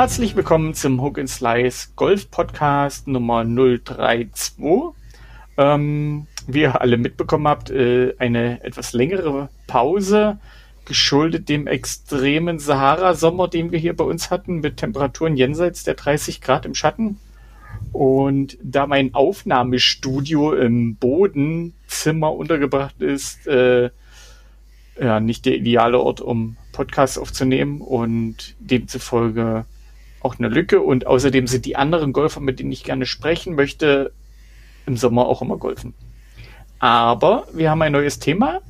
Herzlich willkommen zum Hook and Slice Golf Podcast Nummer 032. Ähm, wie ihr alle mitbekommen habt, äh, eine etwas längere Pause, geschuldet dem extremen Sahara-Sommer, den wir hier bei uns hatten, mit Temperaturen jenseits der 30 Grad im Schatten. Und da mein Aufnahmestudio im Bodenzimmer untergebracht ist, äh, ja, nicht der ideale Ort, um Podcasts aufzunehmen und demzufolge auch eine Lücke. Und außerdem sind die anderen Golfer, mit denen ich gerne sprechen möchte, im Sommer auch immer golfen. Aber wir haben ein neues Thema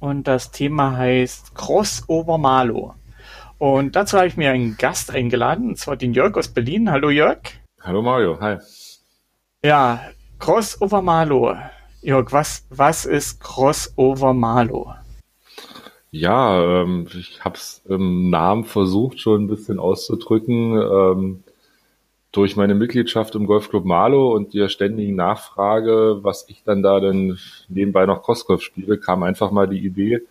und das Thema heißt Crossover Malo. Und dazu habe ich mir einen Gast eingeladen, und zwar den Jörg aus Berlin. Hallo Jörg. Hallo Mario, hi. Ja, Crossover Malo. Jörg, was, was ist Crossover Malo? Ja, ähm, ich habe es im Namen versucht schon ein bisschen auszudrücken. Ähm, durch meine Mitgliedschaft im Golfclub Malo und der ständigen Nachfrage, was ich dann da denn nebenbei noch Crossgolf spiele, kam einfach mal die Idee,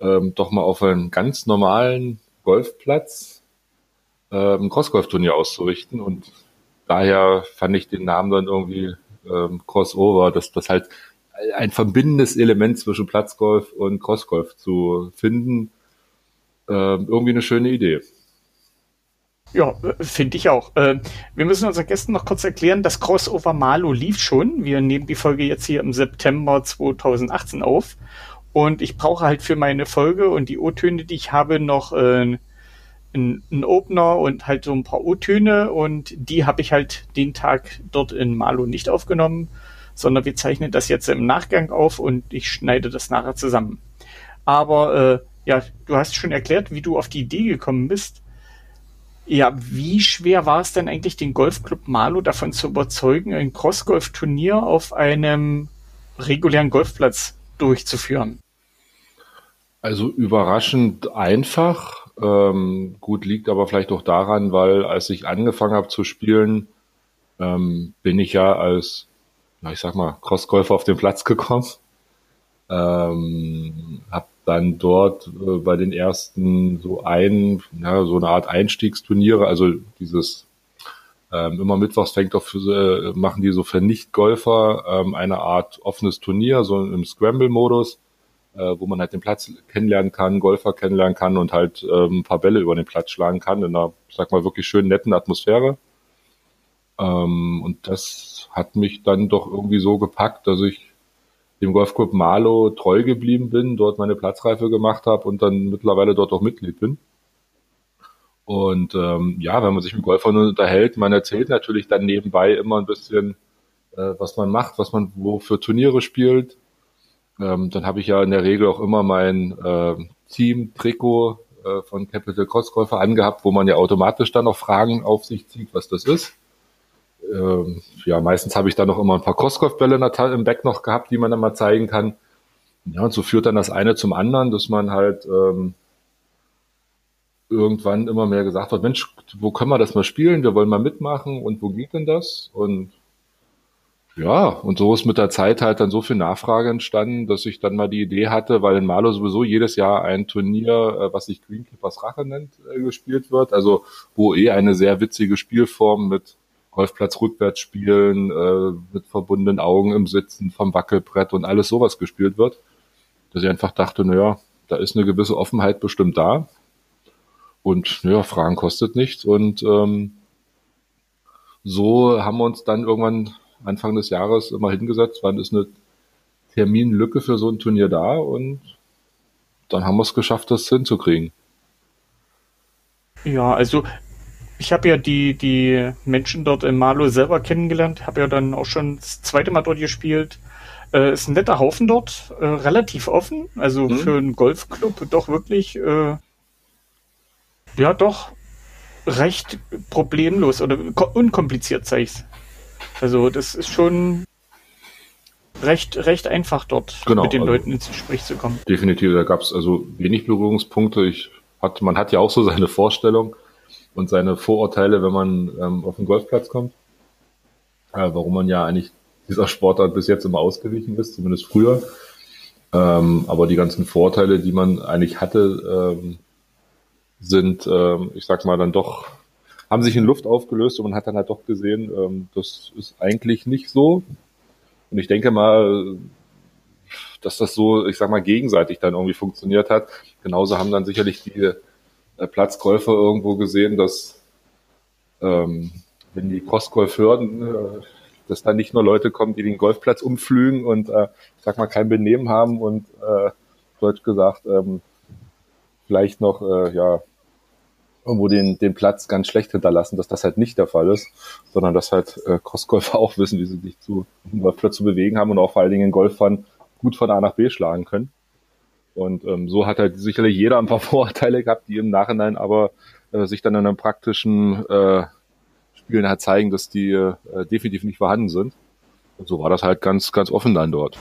ähm, doch mal auf einen ganz normalen Golfplatz ähm, ein Crossgolf-Turnier auszurichten. Und daher fand ich den Namen dann irgendwie ähm, Crossover, dass das halt ein verbindendes Element zwischen Platzgolf und Crossgolf zu finden, ähm, irgendwie eine schöne Idee. Ja, finde ich auch. Äh, wir müssen unseren Gästen noch kurz erklären, das Crossover Malo lief schon. Wir nehmen die Folge jetzt hier im September 2018 auf. Und ich brauche halt für meine Folge und die O-Töne, die ich habe, noch äh, einen Opener und halt so ein paar O-Töne. Und die habe ich halt den Tag dort in Malo nicht aufgenommen, sondern wir zeichnen das jetzt im Nachgang auf und ich schneide das nachher zusammen. Aber äh, ja, du hast schon erklärt, wie du auf die Idee gekommen bist. Ja, wie schwer war es denn eigentlich, den Golfclub Malo davon zu überzeugen, ein Crossgolf-Turnier auf einem regulären Golfplatz durchzuführen? Also überraschend einfach. Ähm, gut, liegt aber vielleicht auch daran, weil als ich angefangen habe zu spielen, ähm, bin ich ja als, na, ich sag mal, Crossgolfer auf den Platz gekommen. Ähm, habe dann dort äh, bei den ersten so ein, ja, so eine Art Einstiegsturniere, also dieses ähm, immer mittwochs fängt auf, äh, machen die so für Nicht-Golfer ähm, eine Art offenes Turnier, so im Scramble-Modus, äh, wo man halt den Platz kennenlernen kann, Golfer kennenlernen kann und halt ähm, ein paar Bälle über den Platz schlagen kann in einer, sag mal, wirklich schönen, netten Atmosphäre. Ähm, und das hat mich dann doch irgendwie so gepackt, dass ich dem Golfclub Malo treu geblieben bin, dort meine Platzreife gemacht habe und dann mittlerweile dort auch Mitglied bin. Und ähm, ja, wenn man sich mit Golfern unterhält, man erzählt natürlich dann nebenbei immer ein bisschen, äh, was man macht, was man wo für Turniere spielt. Ähm, dann habe ich ja in der Regel auch immer mein äh, Team-Trikot äh, von Capital Cross Golfer angehabt, wo man ja automatisch dann auch Fragen auf sich zieht, was das ist ähm, ja, meistens habe ich da noch immer ein paar Kostkopfbälle im Back noch gehabt, die man dann mal zeigen kann. Ja, und so führt dann das eine zum anderen, dass man halt ähm, irgendwann immer mehr gesagt hat, Mensch, wo können wir das mal spielen? Wir wollen mal mitmachen und wo geht denn das? Und ja, und so ist mit der Zeit halt dann so viel Nachfrage entstanden, dass ich dann mal die Idee hatte, weil in Malo sowieso jedes Jahr ein Turnier, äh, was sich Greenkeepers Rache nennt, äh, gespielt wird. Also wo eh eine sehr witzige Spielform mit Golfplatz rückwärts spielen, äh, mit verbundenen Augen im Sitzen vom Wackelbrett und alles sowas gespielt wird. Dass ich einfach dachte, naja, da ist eine gewisse Offenheit bestimmt da. Und naja, Fragen kostet nichts. Und ähm, so haben wir uns dann irgendwann Anfang des Jahres immer hingesetzt, wann ist eine Terminlücke für so ein Turnier da und dann haben wir es geschafft, das hinzukriegen. Ja, also ich habe ja die, die Menschen dort in Malo selber kennengelernt, habe ja dann auch schon das zweite Mal dort gespielt. Äh, ist ein netter Haufen dort, äh, relativ offen, also mhm. für einen Golfclub doch wirklich, äh, ja doch, recht problemlos oder unkompliziert, sag ich's. Also das ist schon recht, recht einfach dort genau, mit den also Leuten ins Gespräch zu kommen. Definitiv, da gab es also wenig Berührungspunkte. Ich hat, man hat ja auch so seine Vorstellung und seine Vorurteile, wenn man ähm, auf den Golfplatz kommt. Äh, warum man ja eigentlich dieser Sportart bis jetzt immer ausgewichen ist, zumindest früher. Ähm, aber die ganzen Vorteile, die man eigentlich hatte, ähm, sind, ähm, ich sag mal, dann doch, haben sich in Luft aufgelöst und man hat dann halt doch gesehen, ähm, das ist eigentlich nicht so. Und ich denke mal, dass das so, ich sag mal, gegenseitig dann irgendwie funktioniert hat. Genauso haben dann sicherlich die Platzkäufer irgendwo gesehen, dass ähm, wenn die Crossgolf hören, äh, dass da nicht nur Leute kommen, die den Golfplatz umflügen und äh, ich sag mal kein Benehmen haben und äh, deutsch gesagt ähm, vielleicht noch äh, ja irgendwo den, den Platz ganz schlecht hinterlassen, dass das halt nicht der Fall ist, sondern dass halt äh, Crossgolfer auch wissen, wie sie sich zu Golfplatz zu bewegen haben und auch vor allen Dingen Golfern gut von A nach B schlagen können. Und ähm, so hat halt sicherlich jeder ein paar Vorteile gehabt, die im Nachhinein aber äh, sich dann in einem praktischen äh, Spielen halt zeigen, dass die äh, definitiv nicht vorhanden sind. Und so war das halt ganz, ganz offen dann dort.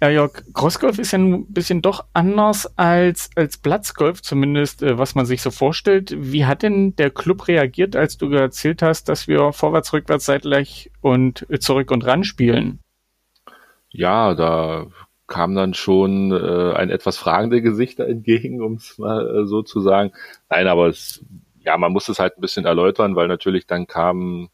Ja, Jörg, Crossgolf ist ja ein bisschen doch anders als, als Platzgolf, zumindest äh, was man sich so vorstellt. Wie hat denn der Club reagiert, als du erzählt hast, dass wir vorwärts, rückwärts, seitlich und äh, zurück und ran spielen? Ja, da kam dann schon äh, ein etwas fragende Gesichter entgegen, um es mal äh, so zu sagen. Nein, aber es, ja, man muss es halt ein bisschen erläutern, weil natürlich dann kamen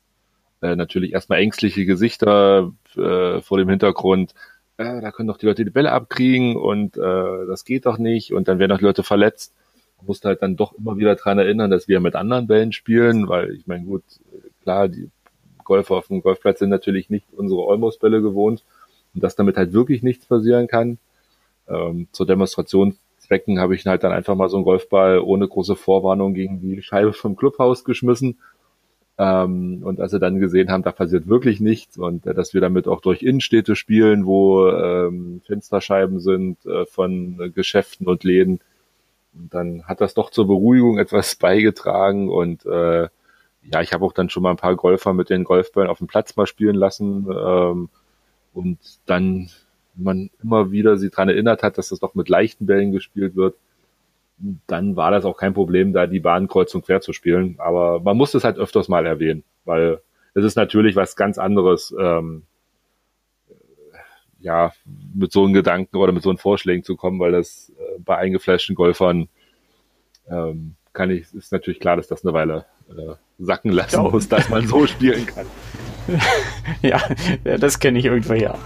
äh, natürlich erstmal ängstliche Gesichter äh, vor dem Hintergrund, äh, da können doch die Leute die Bälle abkriegen und äh, das geht doch nicht und dann werden auch die Leute verletzt. Man musste halt dann doch immer wieder dran erinnern, dass wir mit anderen Bällen spielen, weil ich meine, gut, klar, die Golfer auf dem Golfplatz sind natürlich nicht unsere Olmos-Bälle gewohnt und dass damit halt wirklich nichts passieren kann. Ähm, zur Demonstrationszwecken habe ich halt dann einfach mal so einen Golfball ohne große Vorwarnung gegen die Scheibe vom Clubhaus geschmissen ähm, und als sie dann gesehen haben, da passiert wirklich nichts und äh, dass wir damit auch durch Innenstädte spielen, wo ähm, Fensterscheiben sind äh, von äh, Geschäften und Läden. Und dann hat das doch zur Beruhigung etwas beigetragen und äh, ja, ich habe auch dann schon mal ein paar Golfer mit den Golfbällen auf dem Platz mal spielen lassen ähm, und dann man immer wieder sie dran erinnert hat, dass das doch mit leichten Bällen gespielt wird, dann war das auch kein Problem, da die Bahn kreuz und quer zu spielen. Aber man muss es halt öfters mal erwähnen, weil es ist natürlich was ganz anderes, ähm, ja, mit so einem Gedanken oder mit so einem Vorschlägen zu kommen, weil das äh, bei eingefleischten Golfern ähm, kann ich, ist natürlich klar, dass das eine Weile äh, sacken lassen muss, dass man so spielen kann. ja, das kenne ich irgendwo ja.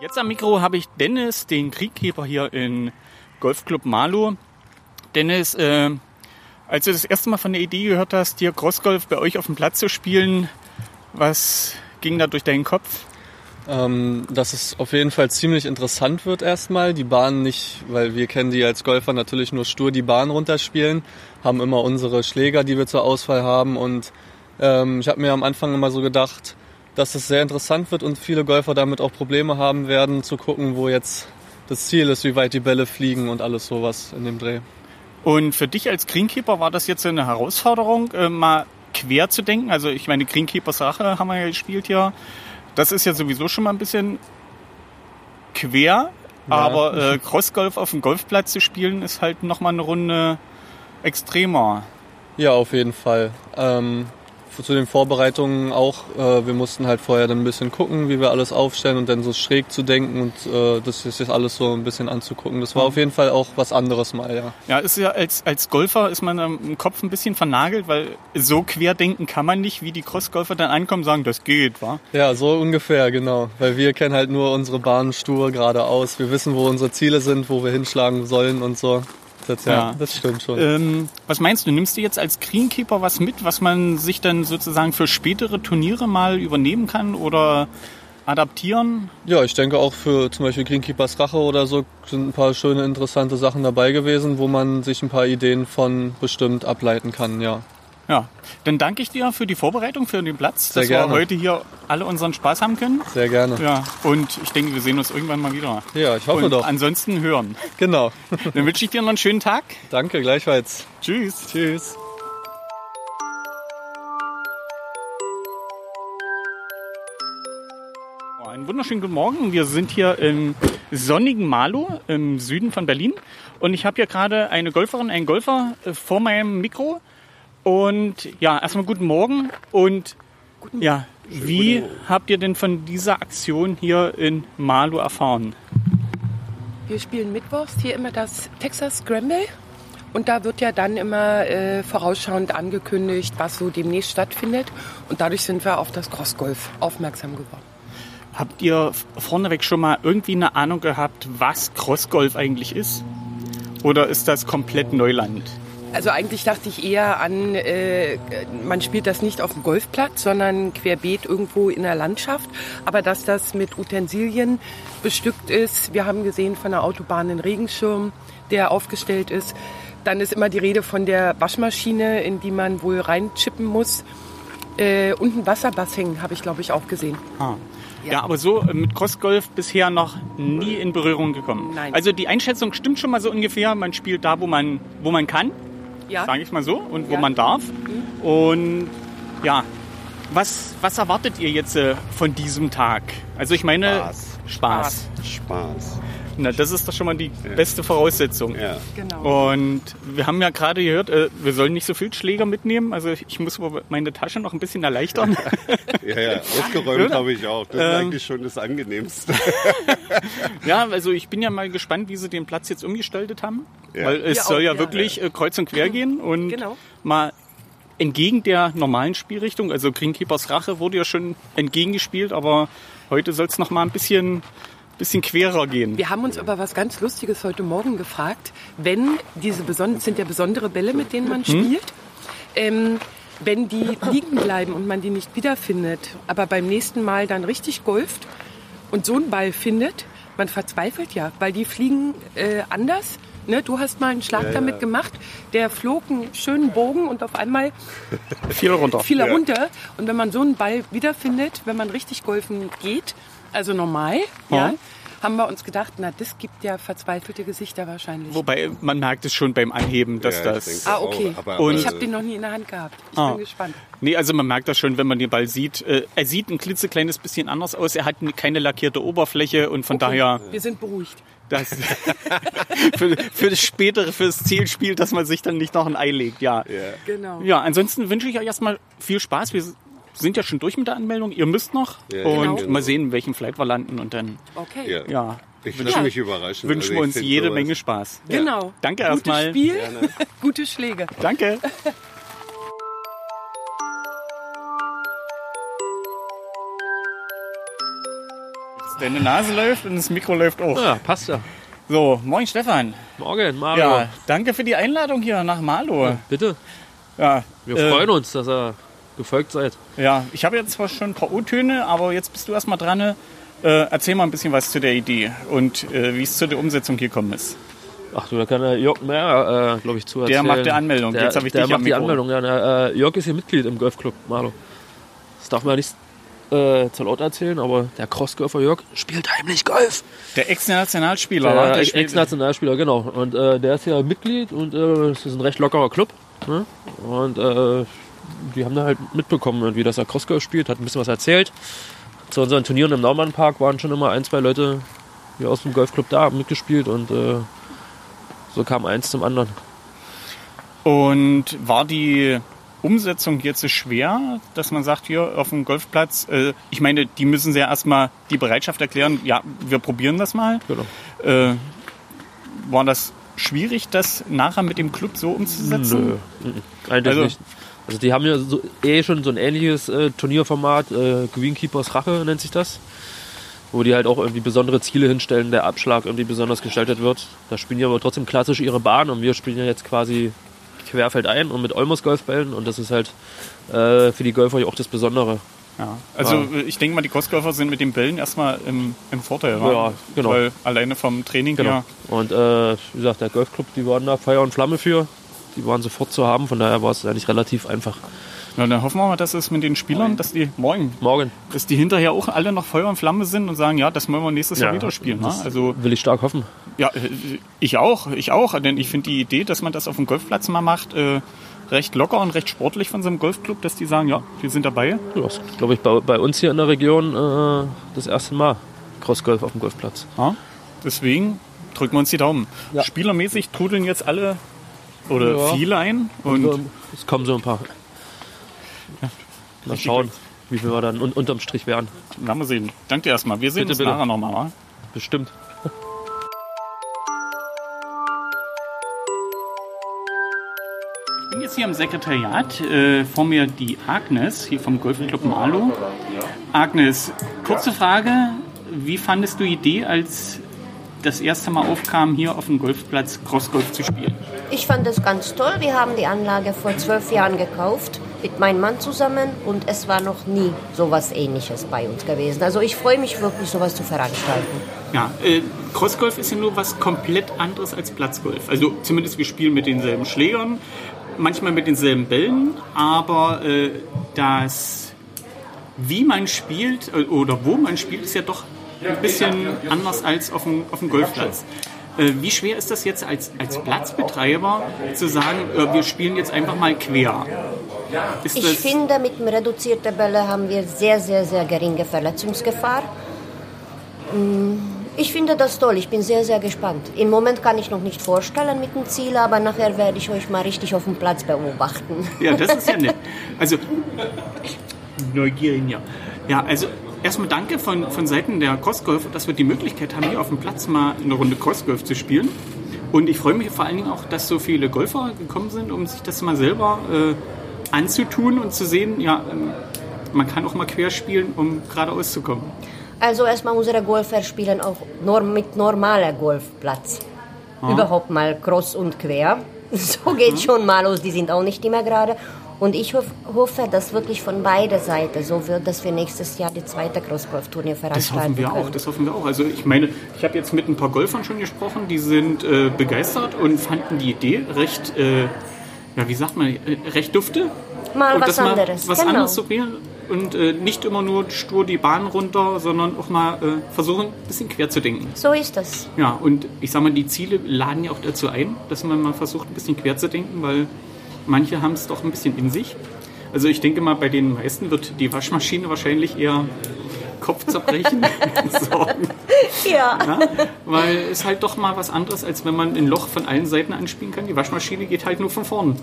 Jetzt am Mikro habe ich Dennis, den Kriegkeeper hier in Golfclub Malu. Dennis, äh, als du das erste Mal von der Idee gehört hast, hier Crossgolf bei euch auf dem Platz zu spielen, was ging da durch deinen Kopf? Ähm, dass es auf jeden Fall ziemlich interessant wird erstmal. Die Bahn nicht, weil wir kennen die als Golfer natürlich nur stur die Bahn runterspielen, haben immer unsere Schläger, die wir zur Auswahl haben und ähm, ich habe mir am Anfang immer so gedacht, dass es sehr interessant wird und viele Golfer damit auch Probleme haben werden, zu gucken, wo jetzt das Ziel ist, wie weit die Bälle fliegen und alles sowas in dem Dreh. Und für dich als Greenkeeper war das jetzt eine Herausforderung, äh, mal quer zu denken? Also ich meine, Greenkeepers Rache haben wir ja gespielt hier. Das ist ja sowieso schon mal ein bisschen quer, ja. aber äh, Crossgolf auf dem Golfplatz zu spielen ist halt nochmal eine Runde extremer. Ja, auf jeden Fall. Ähm, zu den Vorbereitungen auch, äh, wir mussten halt vorher dann ein bisschen gucken, wie wir alles aufstellen und dann so schräg zu denken und äh, das ist jetzt alles so ein bisschen anzugucken. Das war auf jeden Fall auch was anderes mal, ja. Ja, ist ja als, als Golfer ist man im Kopf ein bisschen vernagelt, weil so quer denken kann man nicht, wie die Crossgolfer dann ankommen und sagen, das geht, wa? Ja, so ungefähr, genau. Weil wir kennen halt nur unsere Bahn stur geradeaus. Wir wissen, wo unsere Ziele sind, wo wir hinschlagen sollen und so. Das, ja, ja, das stimmt schon. Ähm, was meinst du? Nimmst du jetzt als Greenkeeper was mit, was man sich dann sozusagen für spätere Turniere mal übernehmen kann oder adaptieren? Ja, ich denke auch für zum Beispiel Greenkeepers Rache oder so sind ein paar schöne, interessante Sachen dabei gewesen, wo man sich ein paar Ideen von bestimmt ableiten kann, ja. Ja, dann danke ich dir für die Vorbereitung, für den Platz, Sehr dass gerne. wir heute hier alle unseren Spaß haben können. Sehr gerne. Ja, und ich denke, wir sehen uns irgendwann mal wieder. Ja, ich hoffe und doch. Ansonsten hören. Genau. Dann wünsche ich dir noch einen schönen Tag. Danke, gleichfalls. Tschüss. Tschüss. Einen wunderschönen guten Morgen. Wir sind hier im sonnigen Malo im Süden von Berlin. Und ich habe hier gerade eine Golferin, einen Golfer äh, vor meinem Mikro. Und ja, erstmal guten Morgen. Und ja, wie habt ihr denn von dieser Aktion hier in Malo erfahren? Wir spielen mittwochs hier immer das Texas Scramble. Und da wird ja dann immer äh, vorausschauend angekündigt, was so demnächst stattfindet. Und dadurch sind wir auf das Crossgolf aufmerksam geworden. Habt ihr vorneweg schon mal irgendwie eine Ahnung gehabt, was Crossgolf eigentlich ist? Oder ist das komplett Neuland? Also eigentlich dachte ich eher an, äh, man spielt das nicht auf dem Golfplatz, sondern querbeet irgendwo in der Landschaft. Aber dass das mit Utensilien bestückt ist, wir haben gesehen von der Autobahn einen Regenschirm, der aufgestellt ist. Dann ist immer die Rede von der Waschmaschine, in die man wohl reinchippen muss. Äh, und ein Wasserbassin habe ich, glaube ich, auch gesehen. Ah. Ja. aber so äh, mit Crossgolf bisher noch nie in Berührung gekommen. Nein. Also die Einschätzung stimmt schon mal so ungefähr. Man spielt da, wo man, wo man kann, Ja, sage ich mal so, und wo Ja. man darf. Und ja, was, was erwartet ihr jetzt äh, von diesem Tag? Also ich meine, Spaß. Spaß. Spaß. Na, das ist doch schon mal die beste Voraussetzung. Ja. genau. Und wir haben ja gerade gehört, äh, wir sollen nicht so viel Schläger mitnehmen. Also ich muss meine Tasche noch ein bisschen erleichtern. Ja, ja, ausgeräumt habe ich auch. Das ist Ähm. eigentlich schon das Angenehmste. ja, also ich bin ja mal gespannt, wie sie den Platz jetzt umgestaltet haben. Ja. Weil es Wir soll auch, ja ja. wirklich äh, kreuz und quer gehen und Genau. mal entgegen der normalen Spielrichtung. Also Greenkeepers Rache wurde ja schon entgegengespielt, aber heute soll es noch mal ein bisschen, bisschen querer gehen. Wir haben uns aber was ganz Lustiges heute Morgen gefragt. Wenn diese besonderen, sind ja besondere Bälle, mit denen man spielt, ähm, wenn die liegen bleiben und man die nicht wiederfindet, aber beim nächsten Mal dann richtig golft und so einen Ball findet, man verzweifelt ja, weil die fliegen äh, anders. Ne, du hast mal einen Schlag damit gemacht, der flog einen schönen Bogen und auf einmal Viel runter. fiel er runter. Und wenn man so einen Ball wiederfindet, wenn man richtig golfen geht, also normal, ja, Ja. haben wir uns gedacht, na, das gibt ja verzweifelte Gesichter wahrscheinlich. Wobei man merkt es schon beim Anheben, dass Ja, das. Ah, okay. auch. Aber, Und- ich habe den noch nie in der Hand gehabt. Ich Ah. bin gespannt. Nee, also man merkt das schon, wenn man den Ball sieht. Äh, er sieht ein klitzekleines bisschen anders aus. Er hat keine lackierte Oberfläche und von daher Wir sind beruhigt. das für, für das spätere, für das Zielspiel, dass man sich dann nicht noch ein Ei legt. Ja. ja. Genau. Ja, ansonsten wünsche ich euch erstmal viel Spaß. Wir sind ja schon durch mit der Anmeldung. Ihr müsst noch Ja, und genau. mal sehen, in welchem Flight wir landen und dann Okay. ja. ja, Ich lasse mich überraschen. wünschen Also wir uns jede sowas- Menge Spaß. Genau. Danke Gutes erstmal. Spiel, Gerne. gute Schläge. Danke. Deine Nase läuft und das Mikro läuft auch. Ja, passt ja. So, moin Stefan. Morgen, Mario. Ja, danke für die Einladung hier nach Marlow. Bitte. Ja, Wir äh, freuen uns, dass ihr gefolgt seid. Ja, ich habe jetzt zwar schon ein paar O-Töne, aber jetzt bist du erstmal dran. Äh, erzähl mal ein bisschen was zu der Idee und äh, wie es zu der Umsetzung gekommen ist. Ach du, da kann der Jörg mehr, äh, glaube ich, zu Der erzählen. macht die Anmeldung. Der, Jetzt habe ich der dich am macht die. Anmeldung. Ja, der, äh, Jörg ist hier Mitglied im Golfclub Marlo. Das darf man ja nicht äh, zu laut erzähhlen, aber der Crossgolfer Jörg spielt heimlich Golf. Der Ex-Nationalspieler? Der Der Ex-Nationalspieler, genau. Und äh, der ist ja Mitglied und äh, es ist ein recht lockerer Club. Ne? Und äh, die haben da halt mitbekommen, wie das er Crossgolf spielt, hat ein bisschen was erzählt. Zu unseren Turnieren im Naumannpark waren schon immer ein, zwei Leute hier aus dem Golfclub da, haben mitgespielt und äh, so kam eins zum anderen. Und war die Umsetzung jetzt so schwer, dass man sagt, hier auf dem Golfplatz, äh, ich meine, die müssen ja erstmal die Bereitschaft erklären, ja, wir probieren das mal. Genau. Äh, war das schwierig, das nachher mit dem Club so umzusetzen? Nö, eigentlich Also- nicht. Also die haben ja so, eh schon so ein ähnliches äh, Turnierformat, äh, Greenkeepers Rache nennt sich das, wo die halt auch irgendwie besondere Ziele hinstellen, der Abschlag irgendwie besonders gestaltet wird. Da spielen die aber trotzdem klassisch ihre Bahn und wir spielen ja jetzt quasi querfeldein und mit Olmos Golfbällen und das ist halt äh, für die Golfer ja auch das Besondere. Ja. Also äh, ich denke mal, die Crossgolfer sind mit den Bällen erstmal im, im Vorteil. wa? Ja, genau. Weil alleine vom Training Genau. her. Und äh, wie gesagt, der Golfclub, die waren da Feuer und Flamme für. Die waren sofort zu haben, von daher war es eigentlich relativ einfach. Na, dann hoffen wir mal, dass es mit den Spielern, dass die morgen, Morgen dass die hinterher auch alle noch Feuer und Flamme sind und sagen, ja, das wollen wir nächstes Jahr wieder spielen. Ne? Also will ich stark hoffen. ja, äh, ich auch, ich auch, denn ich finde die Idee, dass man das auf dem Golfplatz mal macht, äh, recht locker und recht sportlich von so einem Golfclub, dass die sagen, ja, wir sind dabei. Ja, das glaube ich, bei, bei uns hier in der Region äh, das erste Mal Crossgolf auf dem Golfplatz. Ja? Deswegen drücken wir uns die Daumen. Ja. Spielermäßig trudeln jetzt alle oder ja. viel. Und, und es kommen so ein paar. Ja. Mal schauen, wie viel wir dann un unterm Strich werden. Na, wir sehen. Danke dir erstmal. Wir sehen bitte, uns bitte. nachher nochmal. Bestimmt. Ich bin jetzt hier im Sekretariat. Äh, vor mir die Agnes, hier vom Golfclub Malo. Agnes, kurze Frage. Wie fandest du die Idee, als das erste Mal aufkam, hier auf dem Golfplatz Crossgolf zu spielen? Ich fand das ganz toll. Wir haben die Anlage vor zwölf Jahren gekauft mit meinem Mann zusammen und es war noch nie sowas Ähnliches bei uns gewesen. Also ich freue mich wirklich, sowas zu veranstalten. Ja, äh, Crossgolf ist ja nur was komplett anderes als Platzgolf. Also zumindest wir spielen mit denselben Schlägern, manchmal mit denselben Bällen, aber äh, das, wie man spielt äh, oder wo man spielt, ist ja doch ein bisschen anders als auf dem, auf dem Golfplatz. Äh, Wie schwer ist das jetzt als, als Platzbetreiber zu sagen, äh, wir spielen jetzt einfach mal quer? Ist Ich finde, mit dem reduzierten Bälle haben wir sehr, sehr, sehr geringe Verletzungsgefahr. Mm, Ich finde das toll. Ich bin sehr, sehr gespannt. Im Moment kann ich noch nicht vorstellen mit dem Ziel, aber nachher werde ich euch mal richtig auf dem Platz beobachten. Ja, das ist ja nett. Also, Neugierig, ja. Ja, also erstmal danke von, von Seiten der Crossgolf, dass wir die Möglichkeit haben, hier auf dem Platz mal eine Runde Crossgolf zu spielen. Und ich freue mich vor allen Dingen auch, dass so viele Golfer gekommen sind, um sich das mal selber äh, anzutun und zu sehen, ja, ähm, man kann auch mal quer spielen, um geradeaus zu kommen. Also erstmal unsere Golfer spielen auch mit normaler Golfplatz. Überhaupt mal cross und quer. So geht schon mal los, die sind auch nicht immer gerade. Und ich hoff, hoffe, dass wirklich von beider Seiten so wird, dass wir nächstes Jahr die zweite Cross-Golf-Turnier Das veranstalten hoffen wir können. auch, das hoffen wir auch. Also ich meine, ich habe jetzt mit ein paar Golfern schon gesprochen, die sind äh, begeistert und fanden die Idee recht, äh, ja wie sagt man, äh, recht dufte. Mal und was das anderes, was genau. anderes zu probieren und äh, nicht immer nur stur die Bahn runter, sondern auch mal äh, versuchen, ein bisschen quer zu denken. So ist das. Ja, und ich sag mal, die Ziele laden ja auch dazu ein, dass man mal versucht, ein bisschen quer zu denken, weil manche haben es doch ein bisschen in sich. Also ich denke mal, bei den meisten wird die Waschmaschine wahrscheinlich eher Kopfzerbrechen sorgen. Ja. Ja? Weil es halt doch mal was anderes, als wenn man ein Loch von allen Seiten anspielen kann. Die Waschmaschine geht halt nur von vorn.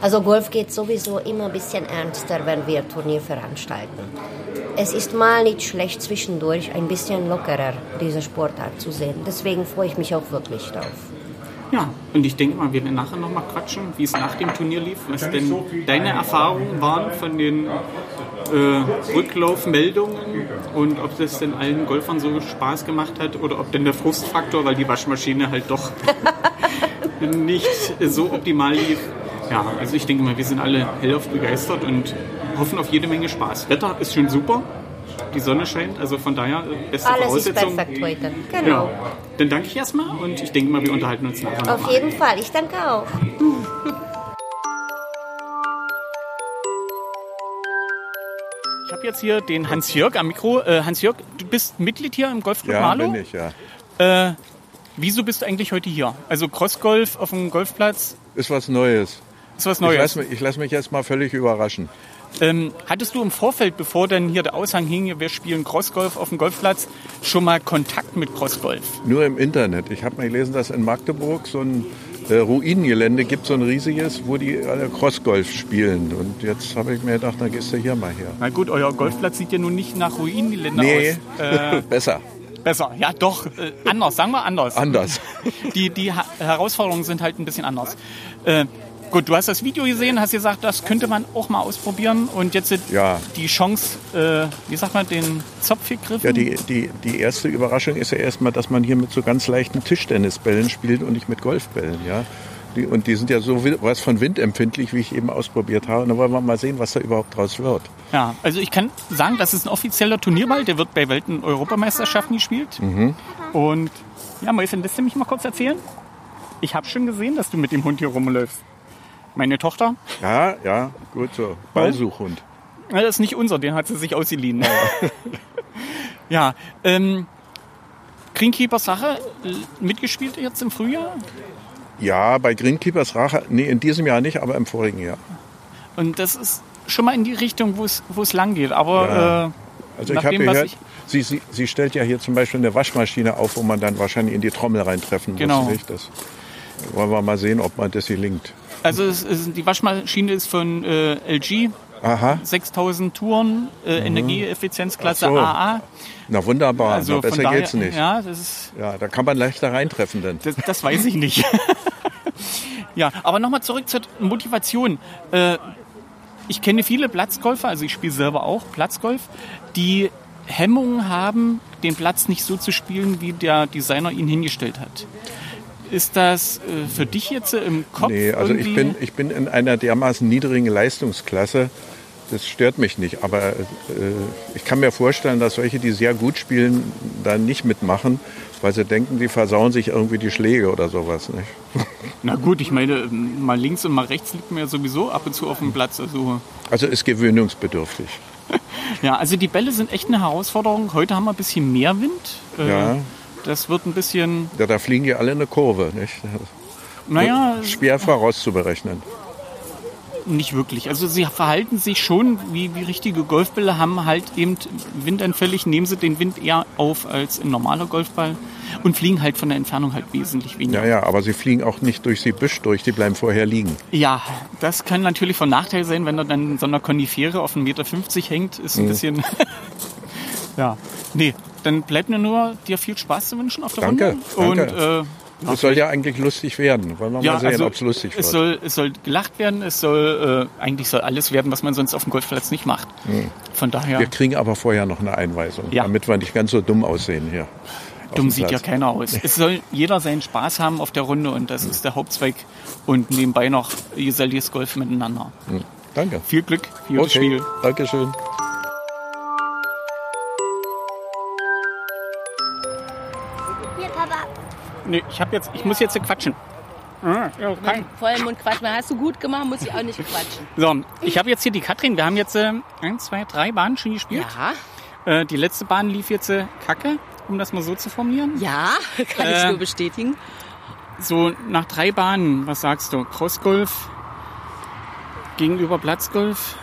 Also Golf geht sowieso immer ein bisschen ernster, wenn wir Turnier veranstalten. Es ist mal nicht schlecht zwischendurch ein bisschen lockerer, diese Sportart zu sehen. Deswegen freue ich mich auch wirklich drauf. Ja, und ich denke mal, wir werden nachher nochmal quatschen, wie es nach dem Turnier lief, was denn deine Erfahrungen waren von den äh, Rücklaufmeldungen und ob das denn allen Golfern so Spaß gemacht hat oder ob denn der Frustfaktor, weil die Waschmaschine halt doch nicht so optimal lief. Ja, also ich denke mal, wir sind alle hellauf begeistert und hoffen auf jede Menge Spaß. Wetter ist schon super, die Sonne scheint, also von daher äh, beste Alles ist Voraussetzungen. perfekt heute. Genau. Ja, dann danke ich erstmal und ich denke mal, wir unterhalten uns nachher Auf jeden Fall. Ich danke auch. Ich habe jetzt hier den Hans-Jörg am Mikro. Äh, Hans-Jörg, du bist Mitglied hier im Golfclub Ja, Marlow? bin ich, ja. Äh, wieso bist du eigentlich heute hier? Also Crossgolf auf dem Golfplatz Ist was Neues. Ist was Ich Neues. lasse mich, ich lass mich jetzt mal völlig überraschen. Ähm, hattest du im Vorfeld, bevor dann hier der Aushang hing, wir spielen Crossgolf auf dem Golfplatz, schon mal Kontakt mit Crossgolf? Nur im Internet. Ich habe mal gelesen, dass in Magdeburg so ein äh, Ruinengelände gibt, so ein riesiges, wo die alle Crossgolf spielen. Und jetzt habe ich mir gedacht, na gehst du hier mal her. Na gut, euer Golfplatz sieht ja nun nicht nach Ruinengelände Nee, aus. Äh, besser, besser, ja doch, äh, anders, sagen wir anders. anders. die, die ha Herausforderungen sind halt ein bisschen anders. Äh, gut, du hast das Video gesehen, hast gesagt, das könnte man auch mal ausprobieren und jetzt Ja. die Chance, äh, wie sagt man, den Zopf gegriffen. Ja, die, die, die erste Überraschung ist ja erstmal, dass man hier mit so ganz leichten Tischtennisbällen spielt und nicht mit Golfbällen. Ja? Die, und die sind ja so was von windempfindlich, wie ich eben ausprobiert habe. Und da wollen wir mal sehen, was da überhaupt draus wird. Ja, also ich kann sagen, das ist ein offizieller Turnierball, der wird bei Welten Europameisterschaften gespielt. Mhm. Und ja, Mäuschen, lässt du mich mal kurz erzählen? Ich habe schon gesehen, dass du mit dem Hund hier rumläufst. Meine Tochter, Ja, ja, gut so. Ballsuchhund. Ja, das ist nicht unser, den hat sie sich ausgeliehen. ja, ähm, Greenkeepers Sache, l- mitgespielt jetzt im Frühjahr. Ja, bei Greenkeepers Rache, nee, in diesem Jahr nicht, aber im vorigen Jahr. Und das ist schon mal in die Richtung, wo es, lang geht. Aber Ja. äh, Also ich habe gehört, ich- sie, sie, sie stellt ja hier zum Beispiel eine Waschmaschine auf, wo man dann wahrscheinlich in die Trommel reintreffen muss. Genau. Nicht? Das wollen wir mal sehen, ob man das gelingt. Also es ist, die Waschmaschine ist von äh, LG, Aha, 6000 Touren, äh, Energieeffizienzklasse Mhm. Ach so. AA. na wunderbar, Also na, besser daher, geht's nicht. Ja, das ist Ja, da kann man leichter reintreffen dann. Das, das weiß ich nicht. Ja, aber nochmal zurück zur Motivation. Äh, ich kenne viele Platzgolfer, also ich spiele selber auch Platzgolf, die Hemmungen haben, den Platz nicht so zu spielen, wie der Designer ihn hingestellt hat. Ist das äh, für dich jetzt äh, im Kopf? Nee, also ich bin, ich bin in einer dermaßen niedrigen Leistungsklasse, das stört mich nicht. Aber äh, ich kann mir vorstellen, dass solche, die sehr gut spielen, da nicht mitmachen, weil sie denken, die versauen sich irgendwie die Schläge oder sowas. Nicht? Na gut, ich meine, mal links und mal rechts liegt mir ja sowieso ab und zu auf dem Platz. Also, Also ist gewöhnungsbedürftig. ja, also die Bälle sind echt eine Herausforderung. Heute haben wir ein bisschen mehr Wind. Äh, Ja. Das wird ein bisschen, Ja, da fliegen die alle in eine Kurve. Nicht? naja, Schwer vorauszuberechnen. nicht wirklich. Also sie verhalten sich schon wie, wie richtige Golfbälle, haben halt eben windanfällig, nehmen sie den Wind eher auf als ein normaler Golfball und fliegen halt von der Entfernung halt wesentlich weniger. Ja, ja, aber sie fliegen auch nicht durch die Büsch durch, die bleiben vorher liegen. Ja, das kann natürlich von Nachteil sein, wenn er dann in so einer Konifere auf 1,50 Meter hängt. Ist ein bisschen. ja. Nee, dann bleibt mir nur dir viel Spaß zu wünschen auf der Danke, Runde. danke. Und äh, Es soll ja eigentlich lustig werden. Wollen wir ja, mal sehen, also ob es lustig wird. soll, es soll gelacht werden, es soll äh, eigentlich soll alles werden, was man sonst auf dem Golfplatz nicht macht. Von daher, Wir kriegen aber vorher noch eine Einweisung, Ja. damit wir nicht ganz so dumm aussehen hier. dumm sieht ja Platz. keiner aus. Es soll jeder seinen Spaß haben auf der Runde und das ist der Hauptzweck. Und nebenbei noch geselliges Golf miteinander. Danke. Viel Glück für das Spiel. Dankeschön. Nee, ich hab jetzt, ich muss jetzt hier quatschen. Ah, ja. Vollen Mund quatschen. Hast du gut gemacht, muss ich auch nicht quatschen. So, ich habe jetzt hier die Katrin. Wir haben jetzt äh, eins, zwei, drei Bahnen schon gespielt. Ja, Äh, die letzte Bahn lief jetzt äh, kacke, um das mal so zu formulieren. ja, kann ich Äh. nur bestätigen. So nach drei Bahnen, was sagst du? Crossgolf gegenüber Platzgolf?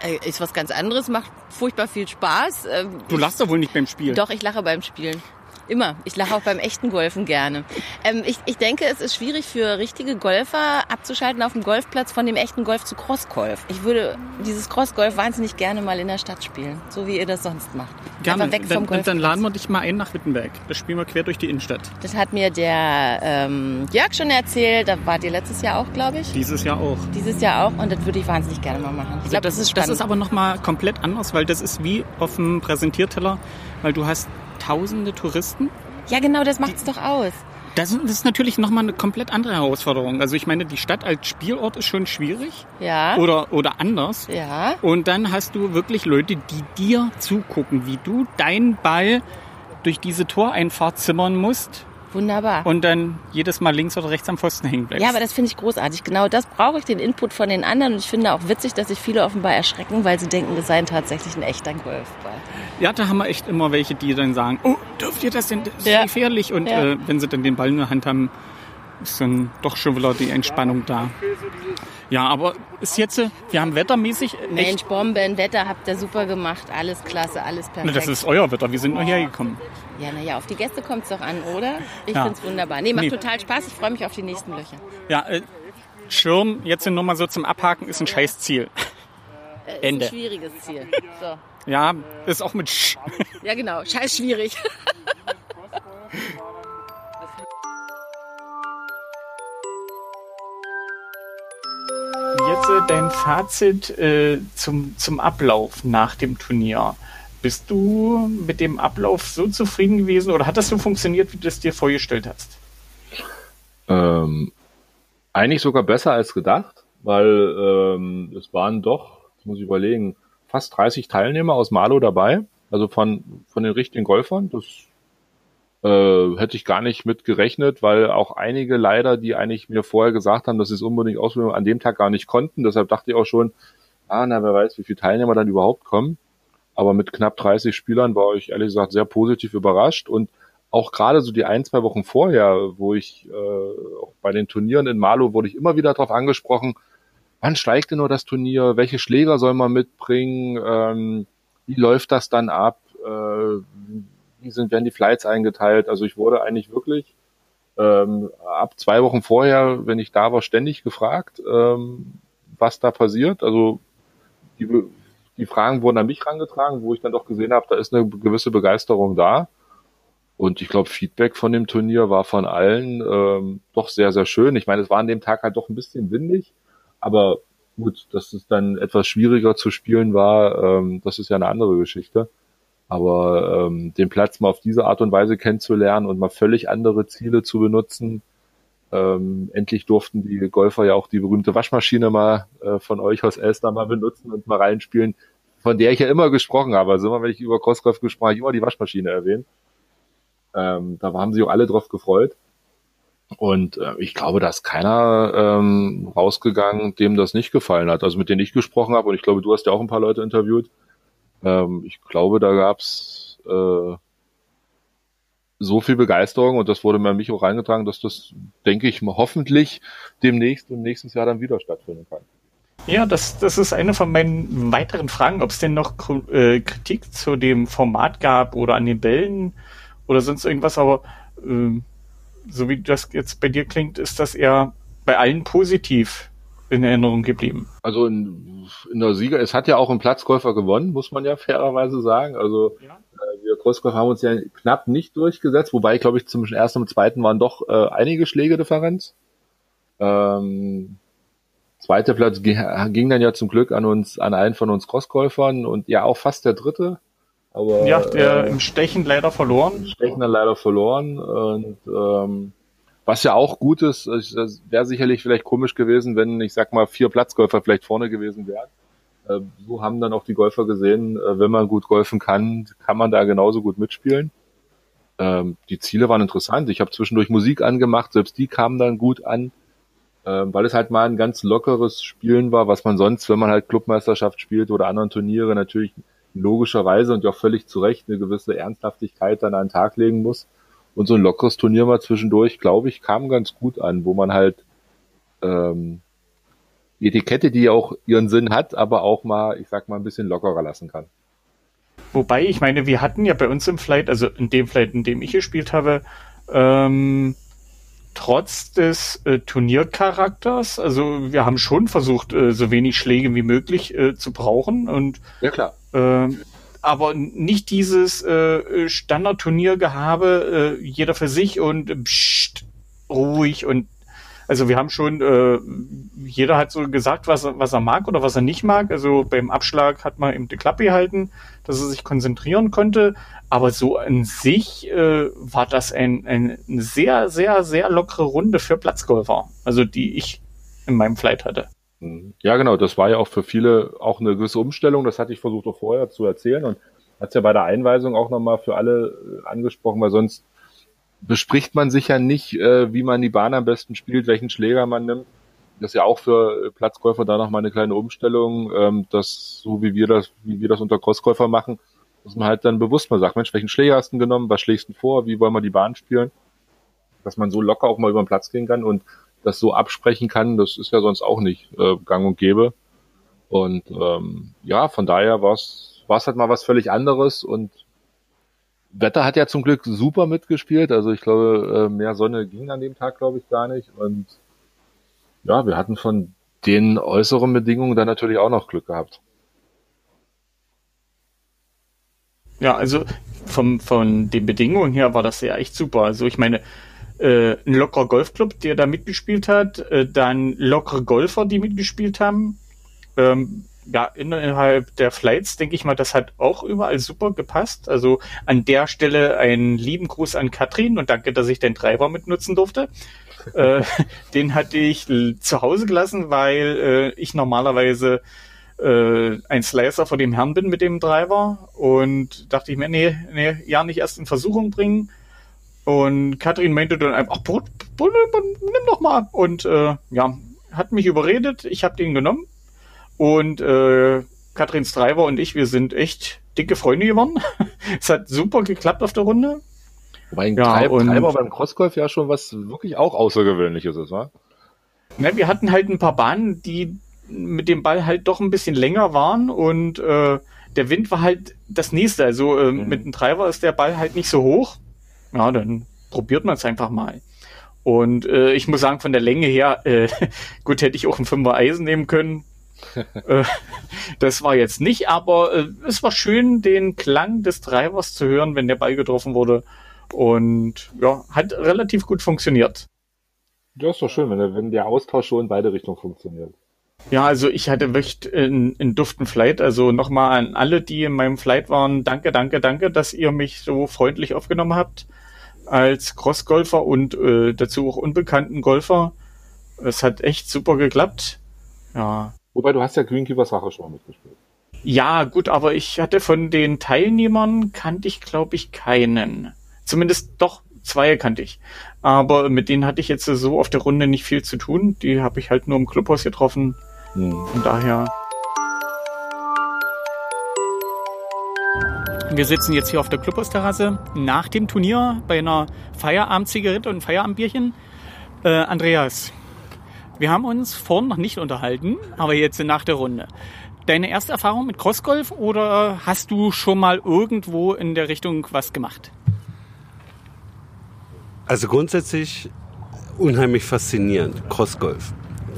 Äh, Ist was ganz anderes, macht furchtbar viel Spaß. Ähm, Du lachst doch wohl nicht beim Spiel. Doch, ich lache beim Spielen. Immer. Ich lache auch beim echten Golfen gerne. Ähm, ich, ich denke, es ist schwierig für richtige Golfer abzuschalten auf dem Golfplatz von dem echten Golf zu Crossgolf. Ich würde dieses Crossgolf wahnsinnig gerne mal in der Stadt spielen, so wie ihr das sonst macht. Gerne. Einfach weg vom dann, dann, laden wir dich mal ein nach Wittenberg. Das spielen wir quer durch die Innenstadt. Das hat mir der ähm, Jörg schon erzählt. Da wart ihr letztes Jahr auch, glaube ich. Dieses Jahr auch. Dieses Jahr auch. Und das würde ich wahnsinnig gerne mal machen. Ich glaube, das, ist das spannend. ist aber nochmal komplett anders, weil das ist wie auf dem Präsentierteller, weil du hast tausende Touristen. ja, genau, das macht's doch aus. Das ist, das ist natürlich nochmal eine komplett andere Herausforderung. Also ich meine, die Stadt als Spielort ist schon schwierig Ja. oder, oder anders. Ja. Und dann hast du wirklich Leute, die dir zugucken, wie du deinen Ball durch diese Toreinfahrt zimmern musst Wunderbar. und dann jedes Mal links oder rechts am Pfosten hängen bleibst. Ja, aber das finde ich großartig. Genau das brauche ich, den Input von den anderen. Und ich finde auch witzig, dass sich viele offenbar erschrecken, weil sie denken, das sei tatsächlich ein echter Golfball. Ja, da haben wir echt immer welche, die dann sagen, oh, dürft ihr das denn? Das ist Ja. gefährlich. Und Ja. äh, wenn sie dann den Ball in der Hand haben, ist dann doch schon wieder die Entspannung da. Ja, aber ist jetzt, äh, wir haben wettermäßig Mensch, Bomben, Wetter habt ihr super gemacht. Alles klasse, alles Ne, perfekt. das ist euer Wetter, wir sind nur hergekommen. ja, naja, auf die Gäste kommt es doch an, oder? Ich Ja. find's wunderbar. Nee, macht Nee. total Spaß. Ich freue mich auf die nächsten Löcher. Ja, äh, Schirm, jetzt nur mal so zum Abhaken, ist ein Scheißziel. Äh, ist Ende. ein schwieriges Ziel. So. Ja, ist auch mit Sch. Ja, genau. Scheiß schwierig. Äh, dein Fazit äh, zum, zum Ablauf nach dem Turnier. Bist du mit dem Ablauf so zufrieden gewesen oder hat das so funktioniert, wie du es dir vorgestellt hast? Ähm, eigentlich sogar besser als gedacht, weil ähm, es waren doch, muss ich überlegen, fast 30 Teilnehmer aus Malo dabei, also von, von den richtigen Golfern. Das äh, hätte ich gar nicht mit gerechnet, weil auch einige leider, die eigentlich mir vorher gesagt haben, dass sie es unbedingt ausprobieren, an dem Tag gar nicht konnten. Deshalb dachte ich auch schon, ah, na, wer weiß, wie viele Teilnehmer dann überhaupt kommen. Aber mit knapp 30 Spielern war ich ehrlich gesagt sehr positiv überrascht und auch gerade so die ein, zwei Wochen vorher, wo ich äh, auch bei den Turnieren in Malo wurde ich immer wieder darauf angesprochen, wann steigt denn nur das Turnier, welche Schläger soll man mitbringen, ähm, wie läuft das dann ab, sind, werden die Flights eingeteilt. Also ich wurde eigentlich wirklich ähm, ab zwei Wochen vorher, wenn ich da war, ständig gefragt, ähm, was da passiert. Also die, die Fragen wurden an mich rangetragen, wo ich dann doch gesehen habe, da ist eine gewisse Begeisterung da. Und ich glaube, Feedback von dem Turnier war von allen ähm, doch sehr, sehr schön. Ich meine, es war an dem Tag halt doch ein bisschen windig, aber gut, dass es dann etwas schwieriger zu spielen war, ähm, das ist ja eine andere Geschichte. Aber ähm, den Platz mal auf diese Art und Weise kennenzulernen und mal völlig andere Ziele zu benutzen, ähm, endlich durften die Golfer ja auch die berühmte Waschmaschine mal äh, von euch aus Elster mal benutzen und mal reinspielen, von der ich ja immer gesprochen habe. Also immer, wenn ich über Crossgolf gesprochen habe, ich immer die Waschmaschine erwähnt. Ähm, da haben sich auch alle drauf gefreut. Und äh, ich glaube, da ist keiner ähm, rausgegangen, dem das nicht gefallen hat. Also mit denen ich gesprochen habe, und ich glaube, du hast ja auch ein paar Leute interviewt. Ähm, ich glaube, da gab's äh, so viel Begeisterung und das wurde mir an mich auch reingetragen, dass das, denke ich, hoffentlich demnächst und nächstes Jahr dann wieder stattfinden kann. Ja, das, das ist eine von meinen weiteren Fragen, ob es denn noch äh, Kritik zu dem Format gab oder an den Bällen oder sonst irgendwas, aber äh, so wie das jetzt bei dir klingt, ist das eher bei allen positiv in Erinnerung geblieben. Also in, in der Sieger, es hat ja auch ein Platzgolfer gewonnen, muss man ja fairerweise sagen. Also ja. äh, wir Großgolfer haben uns ja knapp nicht durchgesetzt, wobei, glaube ich, zum ersten und zweiten waren doch äh, einige Schlägedifferenz. Ähm, zweiter Platz ging dann ja zum Glück an uns, an einen von uns Crossgolfern und ja auch fast der dritte. Aber, ja, der äh, im Stechen leider verloren. Stechen dann leider verloren. Und ähm, was ja auch gut ist, das wäre sicherlich vielleicht komisch gewesen, wenn, ich sag mal, vier Platzgolfer vielleicht vorne gewesen wären. Äh, so haben dann auch die Golfer gesehen, äh, wenn man gut golfen kann, kann man da genauso gut mitspielen. Ähm, die Ziele waren interessant. Ich habe zwischendurch Musik angemacht, selbst die kamen dann gut an, äh, weil es halt mal ein ganz lockeres Spielen war, was man sonst, wenn man halt Clubmeisterschaft spielt oder anderen Turniere, natürlich logischerweise und ja auch völlig zu Recht eine gewisse Ernsthaftigkeit dann an den Tag legen muss. Und so ein lockeres Turnier mal zwischendurch, glaube ich, kam ganz gut an, wo man halt ähm, die Etikette, die auch ihren Sinn hat, aber auch mal, ich sag mal, ein bisschen lockerer lassen kann. Wobei, ich meine, wir hatten ja bei uns im Flight, also in dem Flight, in dem ich gespielt habe, ähm, trotz des äh, Turniercharakters, also wir haben schon versucht, äh, so wenig Schläge wie möglich äh, zu brauchen und ja klar. Äh, aber nicht dieses äh, Standard-Turniergehabe, äh, jeder für sich und pst, ruhig und also wir haben schon, äh, jeder hat so gesagt, was, was er mag oder was er nicht mag. Also beim Abschlag hat man eben die Klappe gehalten, dass er sich konzentrieren konnte. Aber so an sich äh, war das ein, ein, eine sehr, sehr, sehr lockere Runde für Platzgolfer. Also die ich in meinem Flight hatte. Mhm. Ja, genau. Das war ja auch für viele auch eine gewisse Umstellung. Das hatte ich versucht auch vorher zu erzählen und hat es ja bei der Einweisung auch nochmal für alle äh, angesprochen, weil sonst bespricht man sich ja nicht, äh, wie man die Bahn am besten spielt, welchen Schläger man nimmt. Das ist ja auch für Platzkäufer da nochmal eine kleine Umstellung, ähm, dass so wie wir das, wie wir das unter Crosskäufer machen, dass man halt dann bewusst mal sagt, Mensch, welchen Schläger hast du genommen, was schlägst du vor, wie wollen wir die Bahn spielen? Dass man so locker auch mal über den Platz gehen kann und das so absprechen kann, das ist ja sonst auch nicht äh, gang und gäbe. Und ähm, ja, von daher war es halt mal was völlig anderes und Wetter hat ja zum Glück super mitgespielt. Also ich glaube, äh, mehr Sonne ging an dem Tag, glaube ich, gar nicht. Und ja, wir hatten von den äußeren Bedingungen dann natürlich auch noch Glück gehabt. Ja, also vom, von den Bedingungen her war das ja echt super. Also ich meine, äh, ein lockerer Golfclub, der da mitgespielt hat, äh, dann lockere Golfer, die mitgespielt haben. Ähm, ja, innerhalb der Flights denke ich mal, das hat auch überall super gepasst. Also an der Stelle einen lieben Gruß an Katrin und danke, dass ich den Treiber mitnutzen durfte. äh, den hatte ich zu Hause gelassen, weil äh, ich normalerweise äh, ein Slicer vor dem Herrn bin mit dem Driver und dachte ich mir, nee, nee, ja nicht erst in Versuchung bringen. Und Katrin meinte dann einfach, ach, nimm doch mal. Und äh, ja, hat mich überredet, ich habe den genommen und äh, Katrin Streiber und ich, wir sind echt dicke Freunde geworden. es hat super geklappt auf der Runde. Wobei ein ja, Treib und, Treiber beim Crossgolf ja schon was wirklich auch Außergewöhnliches ist, wa? Na, wir hatten halt ein paar Bahnen, die mit dem Ball halt doch ein bisschen länger waren und äh, der Wind war halt das nächste. Also äh, mhm. mit dem Treiber ist der Ball halt nicht so hoch. Ja, dann probiert man es einfach mal. Und äh, ich muss sagen, von der Länge her, äh, gut, hätte ich auch ein Fünfer Eisen nehmen können. Äh, das war jetzt nicht, aber äh, es war schön, den Klang des Treibers zu hören, wenn der Ball getroffen wurde. Und ja, hat relativ gut funktioniert. Ja, ist doch schön, wenn, der- wenn der Austausch so in beide Richtungen funktioniert. Ja, also ich hatte wirklich in, in duften Flight. Also nochmal an alle, die in meinem Flight waren, danke, danke, danke, dass ihr mich so freundlich aufgenommen habt als Crossgolfer und äh, dazu auch unbekannten Golfer. Es hat echt super geklappt. Ja. Wobei, du hast ja Greenkeepers Rache schon mal mitgespielt. Ja, gut, aber ich hatte von den Teilnehmern kannte ich, glaube ich, keinen. Zumindest doch zwei kannte ich. Aber mit denen hatte ich jetzt so auf der Runde nicht viel zu tun. Die habe ich halt nur im Clubhaus getroffen. Hm. Von daher. Wir sitzen jetzt hier auf der Clubhausterrasse nach dem Turnier bei einer Feierabend-Zigarette und Feierabendbierchen. Äh, Andreas, wir haben uns vorhin noch nicht unterhalten, aber jetzt nach der Runde. Deine erste Erfahrung mit Crossgolf oder hast du schon mal irgendwo in der Richtung was gemacht? Also grundsätzlich unheimlich faszinierend, Crossgolf.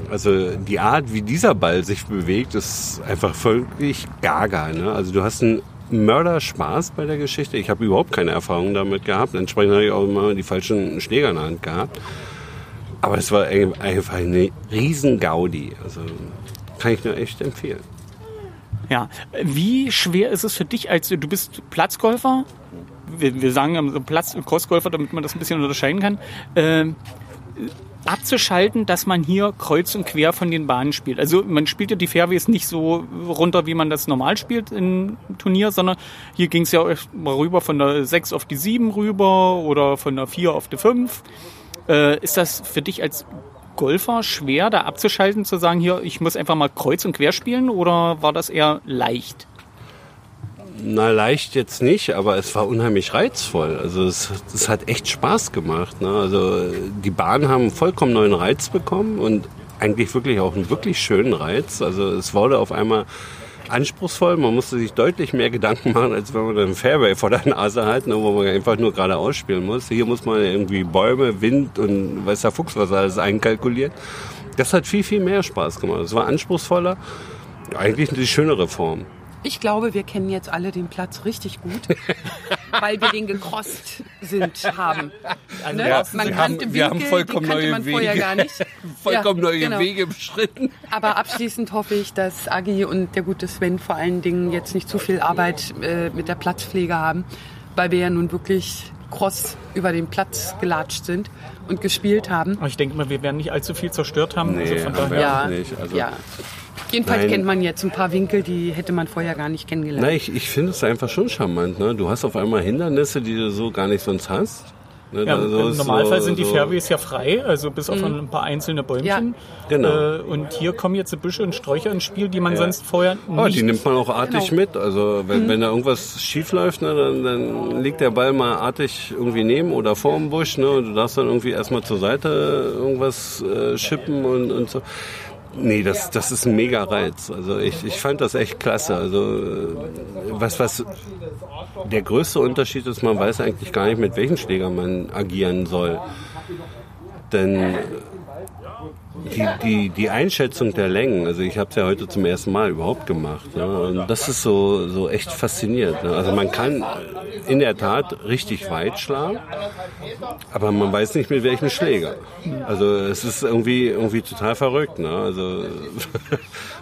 Also die Art, wie dieser Ball sich bewegt, ist einfach völlig gaga. Ne? Also du hast einen Mörderspaß bei der Geschichte. Ich habe überhaupt keine Erfahrung damit gehabt. Entsprechend habe ich auch immer die falschen Schläger in der Hand gehabt. Aber es war einfach eine riesen Gaudi. Also kann ich nur echt empfehlen. Ja, wie schwer ist es für dich als du bist Platzgolfer? Wir, wir sagen Platz Crossgolfer, damit man das ein bisschen unterscheiden kann. Ähm, abzuschalten, dass man hier kreuz und quer von den Bahnen spielt. Also man spielt ja die Fairways nicht so runter, wie man das normal spielt im Turnier, sondern hier ging es ja mal rüber von der 6 auf die 7 rüber oder von der 4 auf die 5. Äh, ist das für dich als Golfer schwer, da abzuschalten, zu sagen, hier, ich muss einfach mal kreuz und quer spielen oder war das eher leicht? Na, leicht jetzt nicht, aber es war unheimlich reizvoll. Also es, es hat echt Spaß gemacht. Ne? Also die Bahnen haben einen vollkommen neuen Reiz bekommen und eigentlich wirklich auch einen wirklich schönen Reiz. Also es wurde auf einmal anspruchsvoll. Man musste sich deutlich mehr Gedanken machen, als wenn man einen Fairway vor der Nase hat, ne, wo man einfach nur geradeaus spielen muss. Hier muss man irgendwie Bäume, Wind und weiß der Fuchs was alles einkalkulieren. Das hat viel, viel mehr Spaß gemacht. Es war anspruchsvoller. Eigentlich die schönere Form. Ich glaube, wir kennen jetzt alle den Platz richtig gut, weil wir den gekrost sind, haben. Ne? Ja, man wir kannte haben- wir haben Winkel, vollkommen die kannte neue man vorher Wege. gar nicht. Vollkommen Ja, neue genau. Wege beschritten. Aber abschließend hoffe ich, dass Agi und der gute Sven vor allen Dingen jetzt nicht zu viel Arbeit äh, mit der Platzpflege haben, weil wir ja nun wirklich cross über den Platz gelatscht sind und gespielt haben. Aber ich denke mal, wir werden nicht allzu viel zerstört haben. Nee, also von haben wir daher. Ja, nicht. Also, ja. Jedenfalls Nein. kennt man jetzt ein paar Winkel, die hätte man vorher gar nicht kennengelernt. Na, ich, ich finde es einfach schon charmant. Ne? Du hast auf einmal Hindernisse, die du so gar nicht sonst hast. Ne? Ja, Also Im Normalfall so- sind die so- Fairways ja frei, also bis auf ein paar einzelne Bäumchen. Ja. Genau. Äh, und hier kommen jetzt Büsche und Sträucher ins Spiel, die man Ja. sonst vorher nicht... Oh, die nimmt man auch artig Genau. mit. Also wenn, wenn da irgendwas schief läuft, ne, dann, dann liegt der Ball mal artig irgendwie neben oder vor dem Busch. Ne, und du darfst dann irgendwie erstmal zur Seite irgendwas äh, schippen und, und so. Nee, das, das ist ein mega Reiz. Also ich, ich fand das echt klasse. Also äh, was, was der größte Unterschied ist, man weiß eigentlich gar nicht, mit welchen Schläger man agieren soll. Denn die, die, die Einschätzung der Längen, also ich habe es ja heute zum ersten Mal überhaupt gemacht. Ne? Und das ist so, so echt faszinierend. Ne? Also man kann in der Tat richtig weit schlagen, aber man weiß nicht mit welchem Schläger. Also es ist irgendwie, irgendwie total verrückt. Ne? Also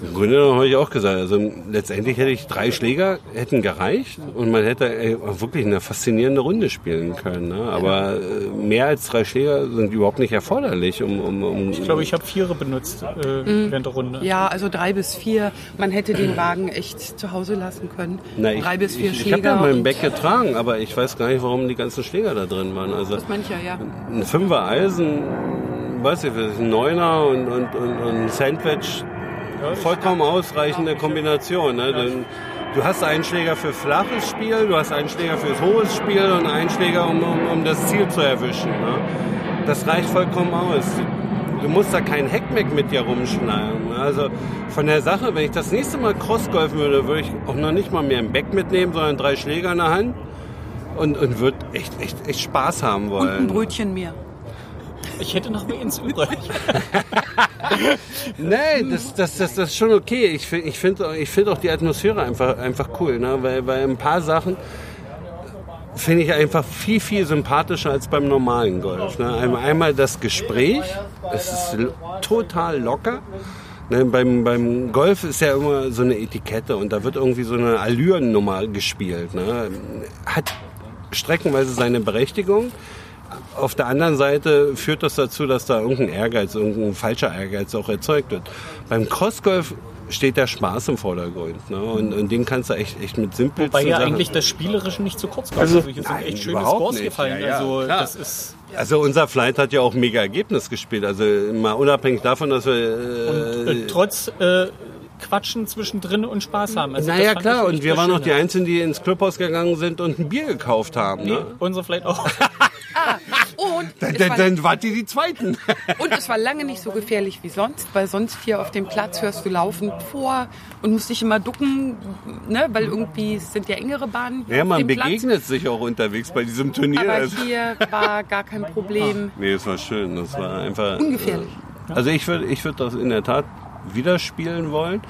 im Grunde genommen habe ich auch gesagt, also letztendlich hätte ich drei Schläger hätten gereicht und man hätte ey, wirklich eine faszinierende Runde spielen können. Ne? Aber äh, mehr als drei Schläger sind überhaupt nicht erforderlich, um, um, um Ich glaube, ich habe Viere benutzt äh, während der Runde. Ja, also drei bis vier. Man hätte den Wagen echt zu Hause lassen können. Na, ich, drei bis vier ich, Schläger. Ich habe ja meinen Back getragen, aber ich weiß gar nicht, warum die ganzen Schläger da drin waren. Also Das mancher, ja. ein Fünfer Eisen, weiß ich, ein Neuner und, und, und, und ein Sandwich, vollkommen ausreichende Kombination. Ne? Denn du hast einen Schläger für flaches Spiel, du hast einen Schläger fürs hohes Spiel und einen Schläger, um, um, um das Ziel zu erwischen. Ne? Das reicht vollkommen aus. Du musst da kein Heckmeck mit dir rumschneiden. ne? Also von der Sache, wenn ich das nächste Mal Crossgolfen würde, würde ich auch noch nicht mal mehr ein Back mitnehmen, sondern drei Schläger in der Hand und, und würde echt, echt, echt Spaß haben Und ein wollen. Brötchen mehr. Ich hätte noch eins übrig. Nee, das, das, das, das ist schon okay. Ich, ich finde ich find auch die Atmosphäre einfach, einfach cool, ne? weil, weil ein paar Sachen finde ich einfach viel, viel sympathischer als beim normalen Golf. Ne? Einmal das Gespräch, es ist total locker. Ne, beim, beim Golf ist ja immer so eine Etikette und da wird irgendwie so eine Allürennummer gespielt. Ne? Hat streckenweise seine Berechtigung. Auf der anderen Seite führt das dazu, dass da irgendein Ehrgeiz, irgendein falscher Ehrgeiz auch erzeugt wird. Beim Crossgolf steht der Spaß im Vordergrund. Ne? Und, und den kannst du echt, echt mit simpel Weil ja eigentlich das Spielerische nicht zu kurz kommt. Also, Also, hier sind nein, echt schöne Scores nicht. gefallen. Ja, ja, also klar. das ist Also unser Flight hat ja auch mega Ergebnis gespielt. Also mal unabhängig davon, dass wir... und, Äh, äh, trotz äh, Quatschen zwischendrin und Spaß haben. Also naja, klar. Und wir waren noch die Einzigen, die ins Clubhaus gegangen sind und ein Bier gekauft haben. Nee, Ne? unser vielleicht auch. Ah, und, Dann, dann, war, dann wart ihr die Zweiten. und es war lange nicht so gefährlich wie sonst, weil sonst hier auf dem Platz hörst du laufend vor und musst dich immer ducken, ne, weil irgendwie es sind ja engere Bahnen Ja, man dem Platz. begegnet sich auch unterwegs bei diesem Turnier. Aber Also- hier war gar kein Problem. Nee, es war schön. Das war einfach. Ungefährlich. Äh, also ich würde ich würd das in der Tat wieder spielen wollen.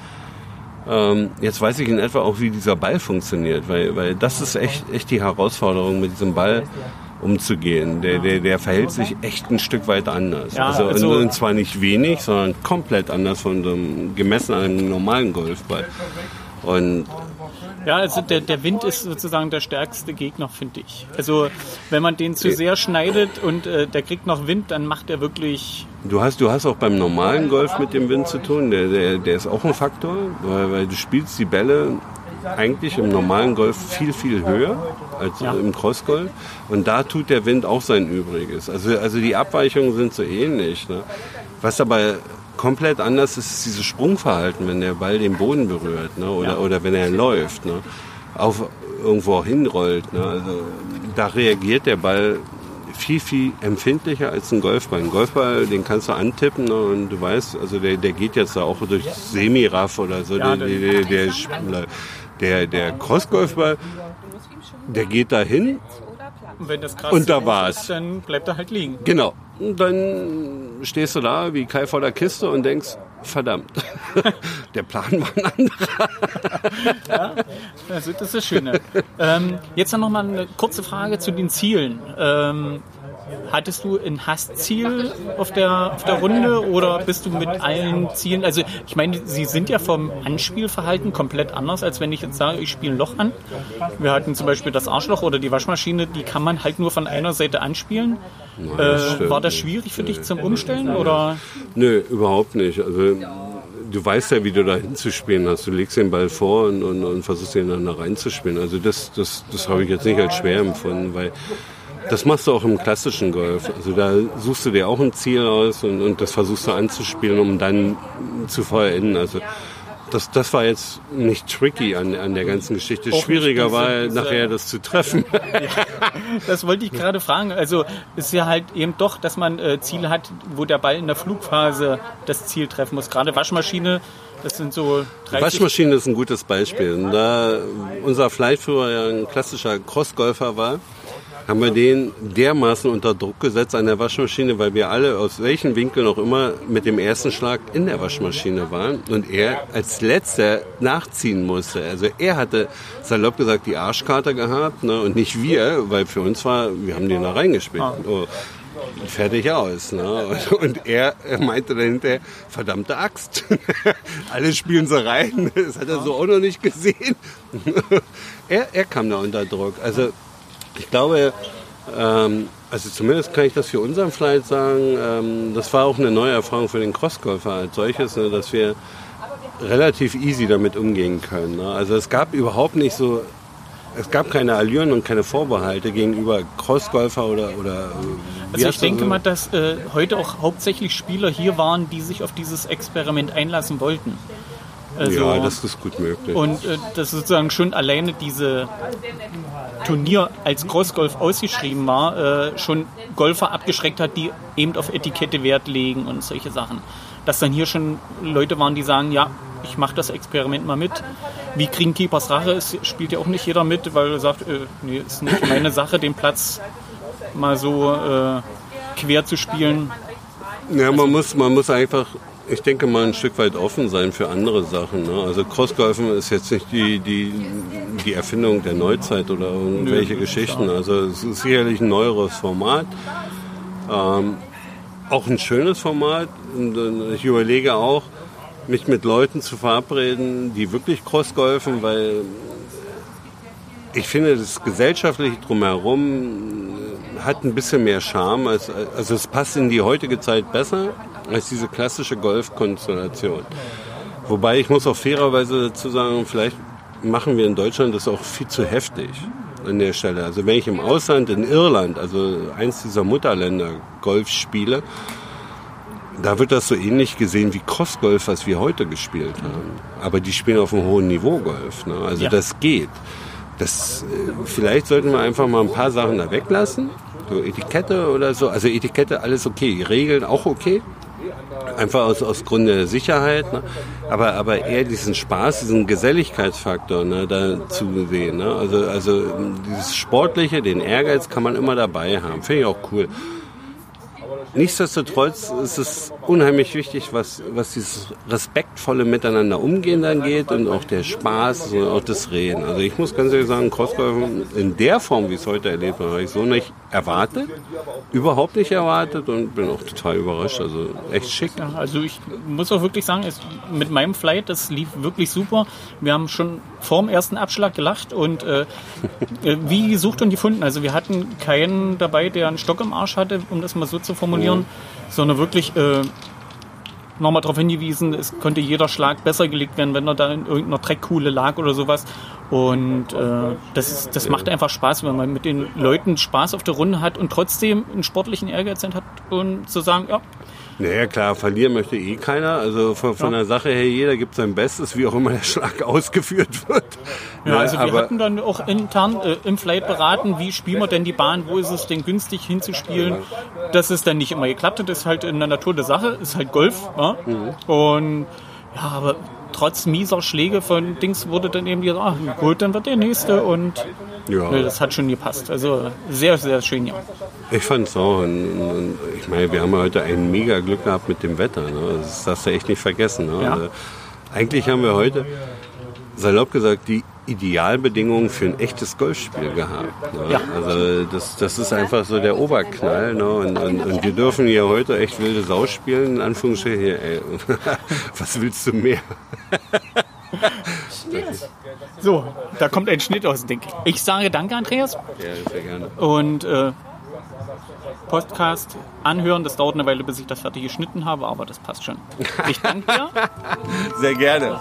Ähm, jetzt weiß ich in etwa auch, wie dieser Ball funktioniert, weil, weil das ist echt, echt die Herausforderung, mit diesem Ball umzugehen. Der, der, der verhält sich echt ein Stück weit anders. Ja, also, also- und, zwar nicht wenig, sondern komplett anders von so einem, gemessen an einem normalen Golfball. Und Ja, also der, der Wind ist sozusagen der stärkste Gegner, finde ich. Also wenn man den zu sehr schneidet und äh, der kriegt noch Wind, dann macht er wirklich. Du hast, du hast auch beim normalen Golf mit dem Wind zu tun. Der, der, der ist auch ein Faktor, weil, weil du spielst die Bälle eigentlich im normalen Golf viel, viel höher als Ja. im Crossgolf. Und da tut der Wind auch sein Übriges. Also, also die Abweichungen sind so ähnlich. Ne? Was aber komplett anders ist, ist dieses Sprungverhalten, wenn der Ball den Boden berührt ne? oder, Ja. oder wenn er läuft. Ne? Auf irgendwo auch hinrollt. Ne? Also, da reagiert der Ball viel, viel empfindlicher als ein Golfball. Ein Golfball, den kannst du antippen ne, und du weißt, also der, der geht jetzt da auch durch Semiraff oder so. Ja, der, der, der, der, der, der Crossgolfball, der geht da hin, Und wenn das krass Und da ist, war's. dann bleibt er halt liegen. genau. Und dann stehst du da wie Kai vor der Kiste und denkst, verdammt, der Plan war ein anderer. Also das ist das Schöne. ähm, jetzt noch mal eine kurze Frage zu den Zielen. Ähm, hattest du ein Hassziel auf der, auf der Runde oder bist du mit allen Zielen, also ich meine, sie sind ja vom Anspielverhalten komplett anders, als wenn ich jetzt sage, ich spiele ein Loch an. Wir hatten zum Beispiel das Arschloch oder die Waschmaschine, die kann man halt nur von einer Seite anspielen. Äh, stimmt war das schwierig für dich zum Umstellen oder? Nö, überhaupt nicht. Also du weißt ja, wie du da hinzuspielen hast. Du legst den Ball vor und, und, und versuchst ihn dann da reinzuspielen. Also das, das, das habe ich jetzt nicht als schwer empfunden, weil das machst du auch im klassischen Golf. Also da suchst du dir auch ein Ziel aus und, und das versuchst du anzuspielen, um dann zu vollenden. Also das, das war jetzt nicht tricky an, an der ganzen Geschichte. Auch Schwieriger war nachher das zu treffen. Das wollte ich gerade fragen. Also ist ja halt eben doch, dass man äh, Ziele hat, wo der Ball in der Flugphase das Ziel treffen muss. Gerade Waschmaschine, das sind so 30 Waschmaschine ist ein gutes Beispiel. Da unser Flightführer ja ein klassischer Crossgolfer war, haben wir den dermaßen unter Druck gesetzt an der Waschmaschine, weil wir alle aus welchen Winkeln auch immer mit dem ersten Schlag in der Waschmaschine waren und er als letzter nachziehen musste. Also er hatte salopp gesagt die Arschkarte gehabt ne, und nicht wir, weil für uns war, wir haben den da reingespielt. Oh, fertig aus. Ne? Und, und er er meinte dann hinterher, verdammte Axt. Alle spielen so rein. Das hat er so auch noch nicht gesehen. er, er kam da unter Druck. Also ich glaube, ähm, also zumindest kann ich das für unseren Flight sagen, ähm, das war auch eine neue Erfahrung für den Crossgolfer als solches, ne, dass wir relativ easy damit umgehen können. Ne? Also es gab überhaupt nicht so, es gab keine Allüren und keine Vorbehalte gegenüber Crossgolfer oder, oder äh, Also ich denke so- mal, dass äh, heute auch hauptsächlich Spieler hier waren, die sich auf dieses Experiment einlassen wollten. Also, ja, das ist gut möglich. und äh, das sozusagen schon alleine diese Turnier als Crossgolf ausgeschrieben war, äh, schon Golfer abgeschreckt hat, die eben auf Etikette Wert legen und solche Sachen. Dass dann hier schon Leute waren, die sagen, ja, ich mache das Experiment mal mit. Wie Greenkeepers Rache ist, spielt ja auch nicht jeder mit, weil er sagt, äh, nee, ist nicht meine Sache, den Platz mal so äh, quer zu spielen. Ja, man muss, man muss einfach ich denke mal ein Stück weit offen sein für andere Sachen. Ne? Also Crossgolfen ist jetzt nicht die, die, die Erfindung der Neuzeit oder irgendwelche Nö, Geschichten. Also es ist sicherlich ein neueres Format. Ähm, auch ein schönes Format. Und ich überlege auch, mich mit Leuten zu verabreden, die wirklich Crossgolfen, weil ich finde, das gesellschaftliche Drumherum hat ein bisschen mehr Charme. Als, also es passt in die heutige Zeit besser als diese klassische Golfkonstellation. Wobei ich muss auch fairerweise dazu sagen, vielleicht machen wir in Deutschland das auch viel zu heftig an der Stelle. Also wenn ich im Ausland, in Irland, also eins dieser Mutterländer, Golf spiele, da wird das so ähnlich gesehen wie Crossgolf, was wir heute gespielt haben. Aber die spielen auf einem hohen Niveau Golf. Ne? Also ja. das geht. Das, äh, vielleicht sollten wir einfach mal ein paar Sachen da weglassen. So Etikette oder so. Also Etikette, alles okay. Regeln auch okay. Einfach aus, aus Gründe der Sicherheit. Ne? Aber, aber eher diesen Spaß, diesen Geselligkeitsfaktor ne, da zu sehen. Ne? Also, also dieses Sportliche, den Ehrgeiz kann man immer dabei haben. Finde ich auch cool. Nichtsdestotrotz ist es unheimlich wichtig, was, was dieses respektvolle Miteinander umgehen dann geht und auch der Spaß und auch das Reden. Also ich muss ganz ehrlich sagen, Crossgolfen in der Form, wie es heute erlebt wird, habe ich so nicht erwartet, überhaupt nicht erwartet und bin auch total überrascht. Also echt schick. Ja, also ich muss auch wirklich sagen, es, mit meinem Flight, das lief wirklich super. Wir haben schon vor dem ersten Abschlag gelacht und äh, äh, wie gesucht und gefunden. Also wir hatten keinen dabei, der einen Stock im Arsch hatte, um das mal so zu formulieren, mhm. sondern wirklich äh, nochmal darauf hingewiesen, es könnte jeder Schlag besser gelegt werden, wenn er da in irgendeiner Dreckkuhle lag oder sowas. Und äh, das, das macht einfach Spaß, wenn man mit den Leuten Spaß auf der Runde hat und trotzdem einen sportlichen Ehrgeiz hat und zu sagen, ja, naja, klar, verlieren möchte eh keiner. Also von, von ja. der Sache her, jeder gibt sein Bestes, wie auch immer der Schlag ausgeführt wird. Ja, also wir hatten dann auch intern äh, im Flight beraten, wie spielen wir denn die Bahn, wo ist es denn günstig hinzuspielen. Dass es dann nicht immer geklappt hat, ist halt in der Natur der Sache, ist halt Golf. Ja? Mhm. Und ja, aber trotz mieser Schläge von Dings wurde dann eben gesagt, ah, gut, dann wird der nächste und ja. Das hat schon gepasst. Also sehr, sehr schön, ja. Ich fand es auch. Und, ich meine, wir haben heute ein mega Glück gehabt mit dem Wetter. Ne? Das darfst du echt nicht vergessen. Ne? Ja. Also, eigentlich haben wir heute, salopp gesagt, die Idealbedingungen für ein echtes Golfspiel gehabt. Ne? Ja. Also das, das ist einfach so der Oberknall. Ne? Und, und, und wir dürfen hier heute echt wilde Sau spielen, in Anführungsstrichen. Ey. Was willst du mehr? So, da kommt ein Schnitt aus, denke ich. Ich sage danke, Andreas. Ja, sehr gerne. Und äh, Podcast anhören, das dauert eine Weile, bis ich das fertig geschnitten habe, aber das passt schon. Ich danke dir. Sehr gerne.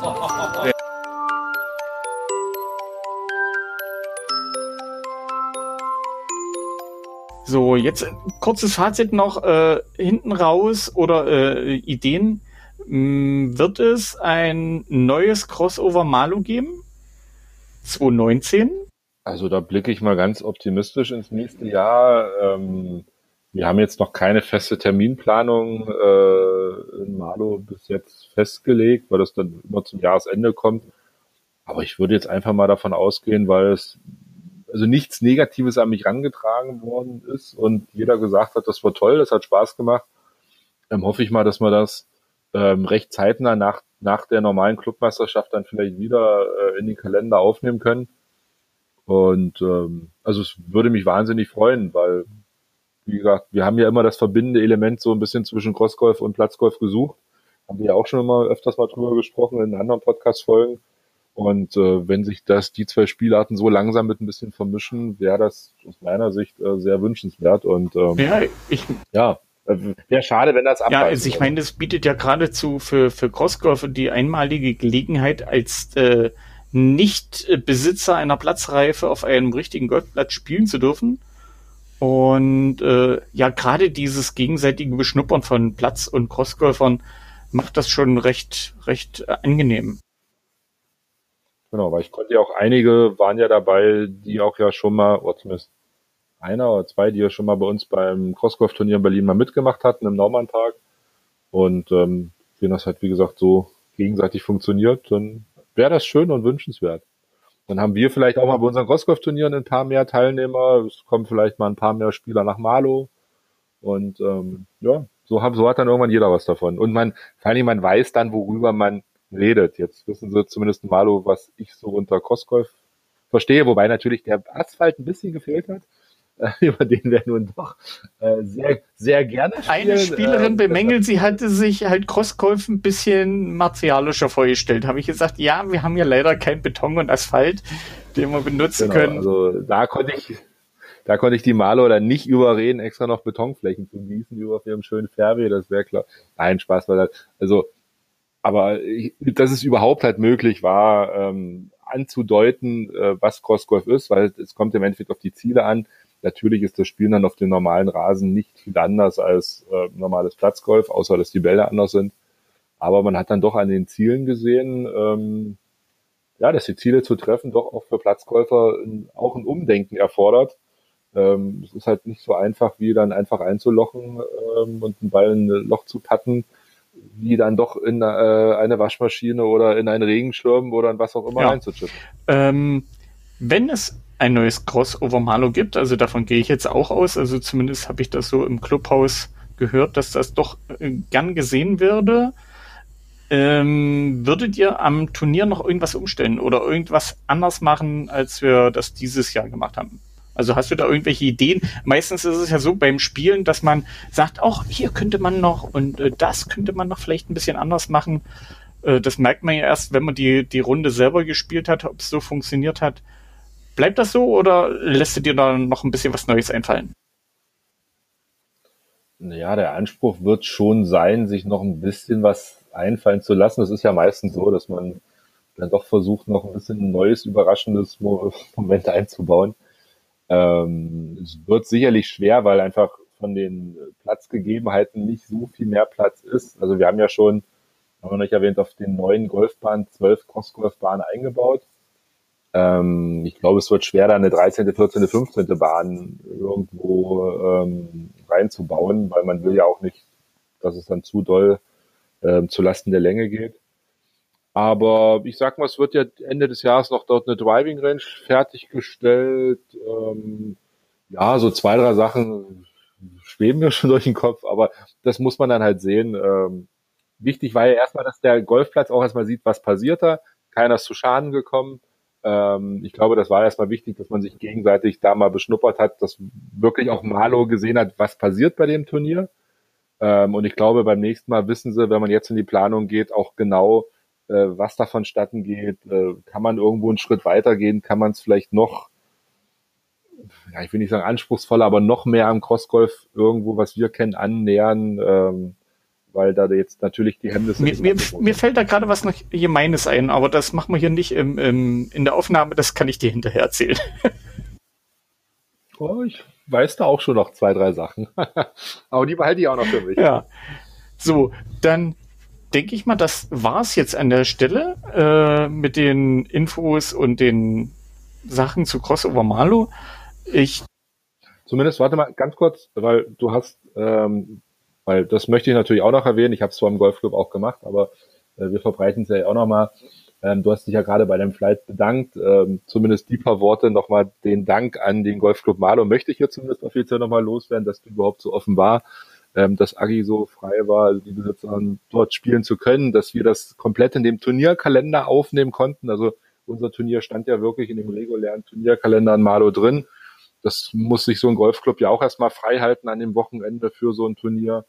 So, jetzt kurzes Fazit noch äh, hinten raus oder äh, Ideen. Mm, wird es ein neues Crossover Malo geben? 2019? Also da blicke ich mal ganz optimistisch ins nächste Jahr. Ähm, wir haben jetzt noch keine feste Terminplanung äh, in Malo bis jetzt festgelegt, weil das dann immer zum Jahresende kommt. Aber ich würde jetzt einfach mal davon ausgehen, weil es also nichts Negatives an mich rangetragen worden ist und jeder gesagt hat, das war toll, das hat Spaß gemacht. Ähm, hoffe ich mal, dass wir das ähm, recht zeitnah nach, nach der normalen Clubmeisterschaft dann vielleicht wieder äh, in den Kalender aufnehmen können. Und ähm, also es würde mich wahnsinnig freuen, weil, wie gesagt, wir haben ja immer das verbindende Element so ein bisschen zwischen Crossgolf und Platzgolf gesucht. Haben wir ja auch schon immer öfters mal drüber gesprochen in anderen Podcast-Folgen. Und äh, wenn sich das die zwei Spielarten so langsam mit ein bisschen vermischen, wäre das aus meiner Sicht äh, sehr wünschenswert. Und ähm, ja, ich, ja, Wäre schade, wenn das abreißt. Ja, also ich meine, das bietet ja geradezu für, für Crossgolfer die einmalige Gelegenheit, als äh, Nicht-Besitzer einer Platzreife auf einem richtigen Golfplatz spielen zu dürfen. Und äh, ja, gerade dieses gegenseitige Beschnuppern von Platz- und Crossgolfern macht das schon recht, recht äh, angenehm. Genau, weil ich konnte ja auch einige waren ja dabei, die auch ja schon mal, oder zumindest einer oder zwei, die ja schon mal bei uns beim Crossgolf-Turnier in Berlin mal mitgemacht hatten im Naumann-Tag. Und ähm, wenn das halt, wie gesagt, so gegenseitig funktioniert, dann wäre das schön und wünschenswert. Dann haben wir vielleicht auch mal bei unseren Crossgolf-Turnieren ein paar mehr Teilnehmer. Es kommen vielleicht mal ein paar mehr Spieler nach Malo. Und ähm, ja, so hat, so hat dann irgendwann jeder was davon. Und man, vor allem man weiß dann, worüber man redet. Jetzt wissen sie zumindest mal, was ich so unter Crossgolf verstehe, wobei natürlich der Asphalt ein bisschen gefehlt hat. über den wir nun doch äh, sehr, sehr gerne spielen. Eine Spielerin äh, bemängelt, sie hatte sich halt Crossgolf ein bisschen martialischer vorgestellt. Habe ich gesagt, ja, wir haben ja leider kein Beton und Asphalt, den wir benutzen genau, können. Also da konnte ich, da konnte ich die Malo dann nicht überreden, extra noch Betonflächen zu gießen über auf ihrem schönen Fairway, das wäre klar. Nein, Spaß war das. Also, aber ich, dass es überhaupt halt möglich war, ähm, anzudeuten, äh, was Crossgolf ist, weil es kommt im Endeffekt auf die Ziele an. Natürlich ist das Spiel dann auf dem normalen Rasen nicht viel anders als äh, normales Platzgolf, außer dass die Bälle anders sind. Aber man hat dann doch an den Zielen gesehen, ähm, ja, dass die Ziele zu treffen doch auch für Platzgolfer auch ein Umdenken erfordert. Ähm, es ist halt nicht so einfach, wie dann einfach einzulochen ähm, und einen Ball in ein Loch zu patten, wie dann doch in äh, eine Waschmaschine oder in einen Regenschirm oder in was auch immer ja. reinzuchippen. Ähm, wenn es ein neues Crossover Malo gibt. Also davon gehe ich jetzt auch aus. Also zumindest habe ich das so im Clubhaus gehört, dass das doch äh, gern gesehen würde. Ähm, würdet ihr am Turnier noch irgendwas umstellen oder irgendwas anders machen, als wir das dieses Jahr gemacht haben? Also hast du da irgendwelche Ideen? Meistens ist es ja so beim Spielen, dass man sagt, auch hier könnte man noch und äh, das könnte man noch vielleicht ein bisschen anders machen. Äh, das merkt man ja erst, wenn man die, die Runde selber gespielt hat, ob es so funktioniert hat. Bleibt das so oder lässt du dir da noch ein bisschen was Neues einfallen? Ja, der Anspruch wird schon sein, sich noch ein bisschen was einfallen zu lassen. Das ist ja meistens so, dass man dann doch versucht, noch ein bisschen neues, überraschendes Moment einzubauen. Ähm, es wird sicherlich schwer, weil einfach von den Platzgegebenheiten nicht so viel mehr Platz ist. Also wir haben ja schon, haben wir noch nicht erwähnt, auf den neuen Golfbahnen zwölf Crossgolfbahnen eingebaut. Ähm, ich glaube, es wird schwer, da eine 13., 14., 15. Bahn irgendwo ähm, reinzubauen, weil man will ja auch nicht, dass es dann zu doll ähm, zu Lasten der Länge geht. Aber ich sag mal, es wird ja Ende des Jahres noch dort eine Driving Range fertiggestellt. Ähm, ja, so zwei, drei Sachen schweben mir schon durch den Kopf, aber das muss man dann halt sehen. Ähm, wichtig war ja erstmal, dass der Golfplatz auch erstmal sieht, was passiert da. Keiner ist zu Schaden gekommen. Ähm, ich glaube, das war erstmal wichtig, dass man sich gegenseitig da mal beschnuppert hat, dass wirklich auch Malo gesehen hat, was passiert bei dem Turnier. Ähm, und ich glaube, beim nächsten Mal wissen sie, wenn man jetzt in die Planung geht, auch genau, äh, was da vonstatten geht. Äh, kann man irgendwo einen Schritt weitergehen? Kann man es vielleicht noch, ja, ich will nicht sagen anspruchsvoller, aber noch mehr am Crossgolf irgendwo, was wir kennen, annähern? Ähm, weil da jetzt natürlich die Hemmnisse. Mir, mir, mir fällt da gerade was noch Gemeines ein, aber das machen wir hier nicht im, im, in der Aufnahme, das kann ich dir hinterher erzählen. oh, ich weiß da auch schon noch zwei, drei Sachen. aber die behalte ich auch noch für mich. Ja. So, dann denke ich mal, das war's jetzt an der Stelle äh, mit den Infos und den Sachen zu Crossover Malo. Ich Zumindest, warte mal ganz kurz, weil du hast ähm, weil das möchte ich natürlich auch noch erwähnen. Ich habe es zwar im Golfclub auch gemacht, aber äh, wir verbreiten es ja auch nochmal. Ähm, du hast dich ja gerade bei dem Flight bedankt. Ähm, zumindest die paar Worte nochmal den Dank an den Golfclub Malo möchte ich hier zumindest offiziell nochmal loswerden, dass du überhaupt so offen war, ähm, dass Agi so frei war, die Besitzer dort spielen zu können, dass wir das komplett in dem Turnierkalender aufnehmen konnten. Also unser Turnier stand ja wirklich in dem regulären Turnierkalender an Malo drin. Das muss sich so ein Golfclub ja auch erstmal frei halten an dem Wochenende für so ein Turnier.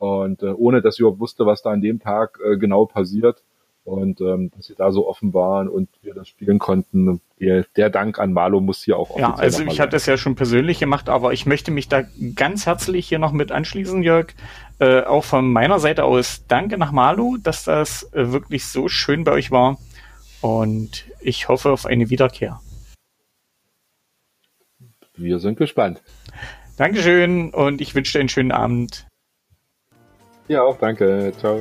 Und äh, ohne dass ich überhaupt wusste, was da an dem Tag äh, genau passiert. Und ähm, dass sie da so offen waren und wir das spielen konnten. Der, der Dank an Malo muss hier auch Ja, also ich hatte es ja schon persönlich gemacht, aber ich möchte mich da ganz herzlich hier noch mit anschließen, Jörg. Äh, auch von meiner Seite aus danke nach Malo, dass das äh, wirklich so schön bei euch war. Und ich hoffe auf eine Wiederkehr. Wir sind gespannt. Dankeschön und ich wünsche dir einen schönen Abend. Ja, auch danke. Ciao.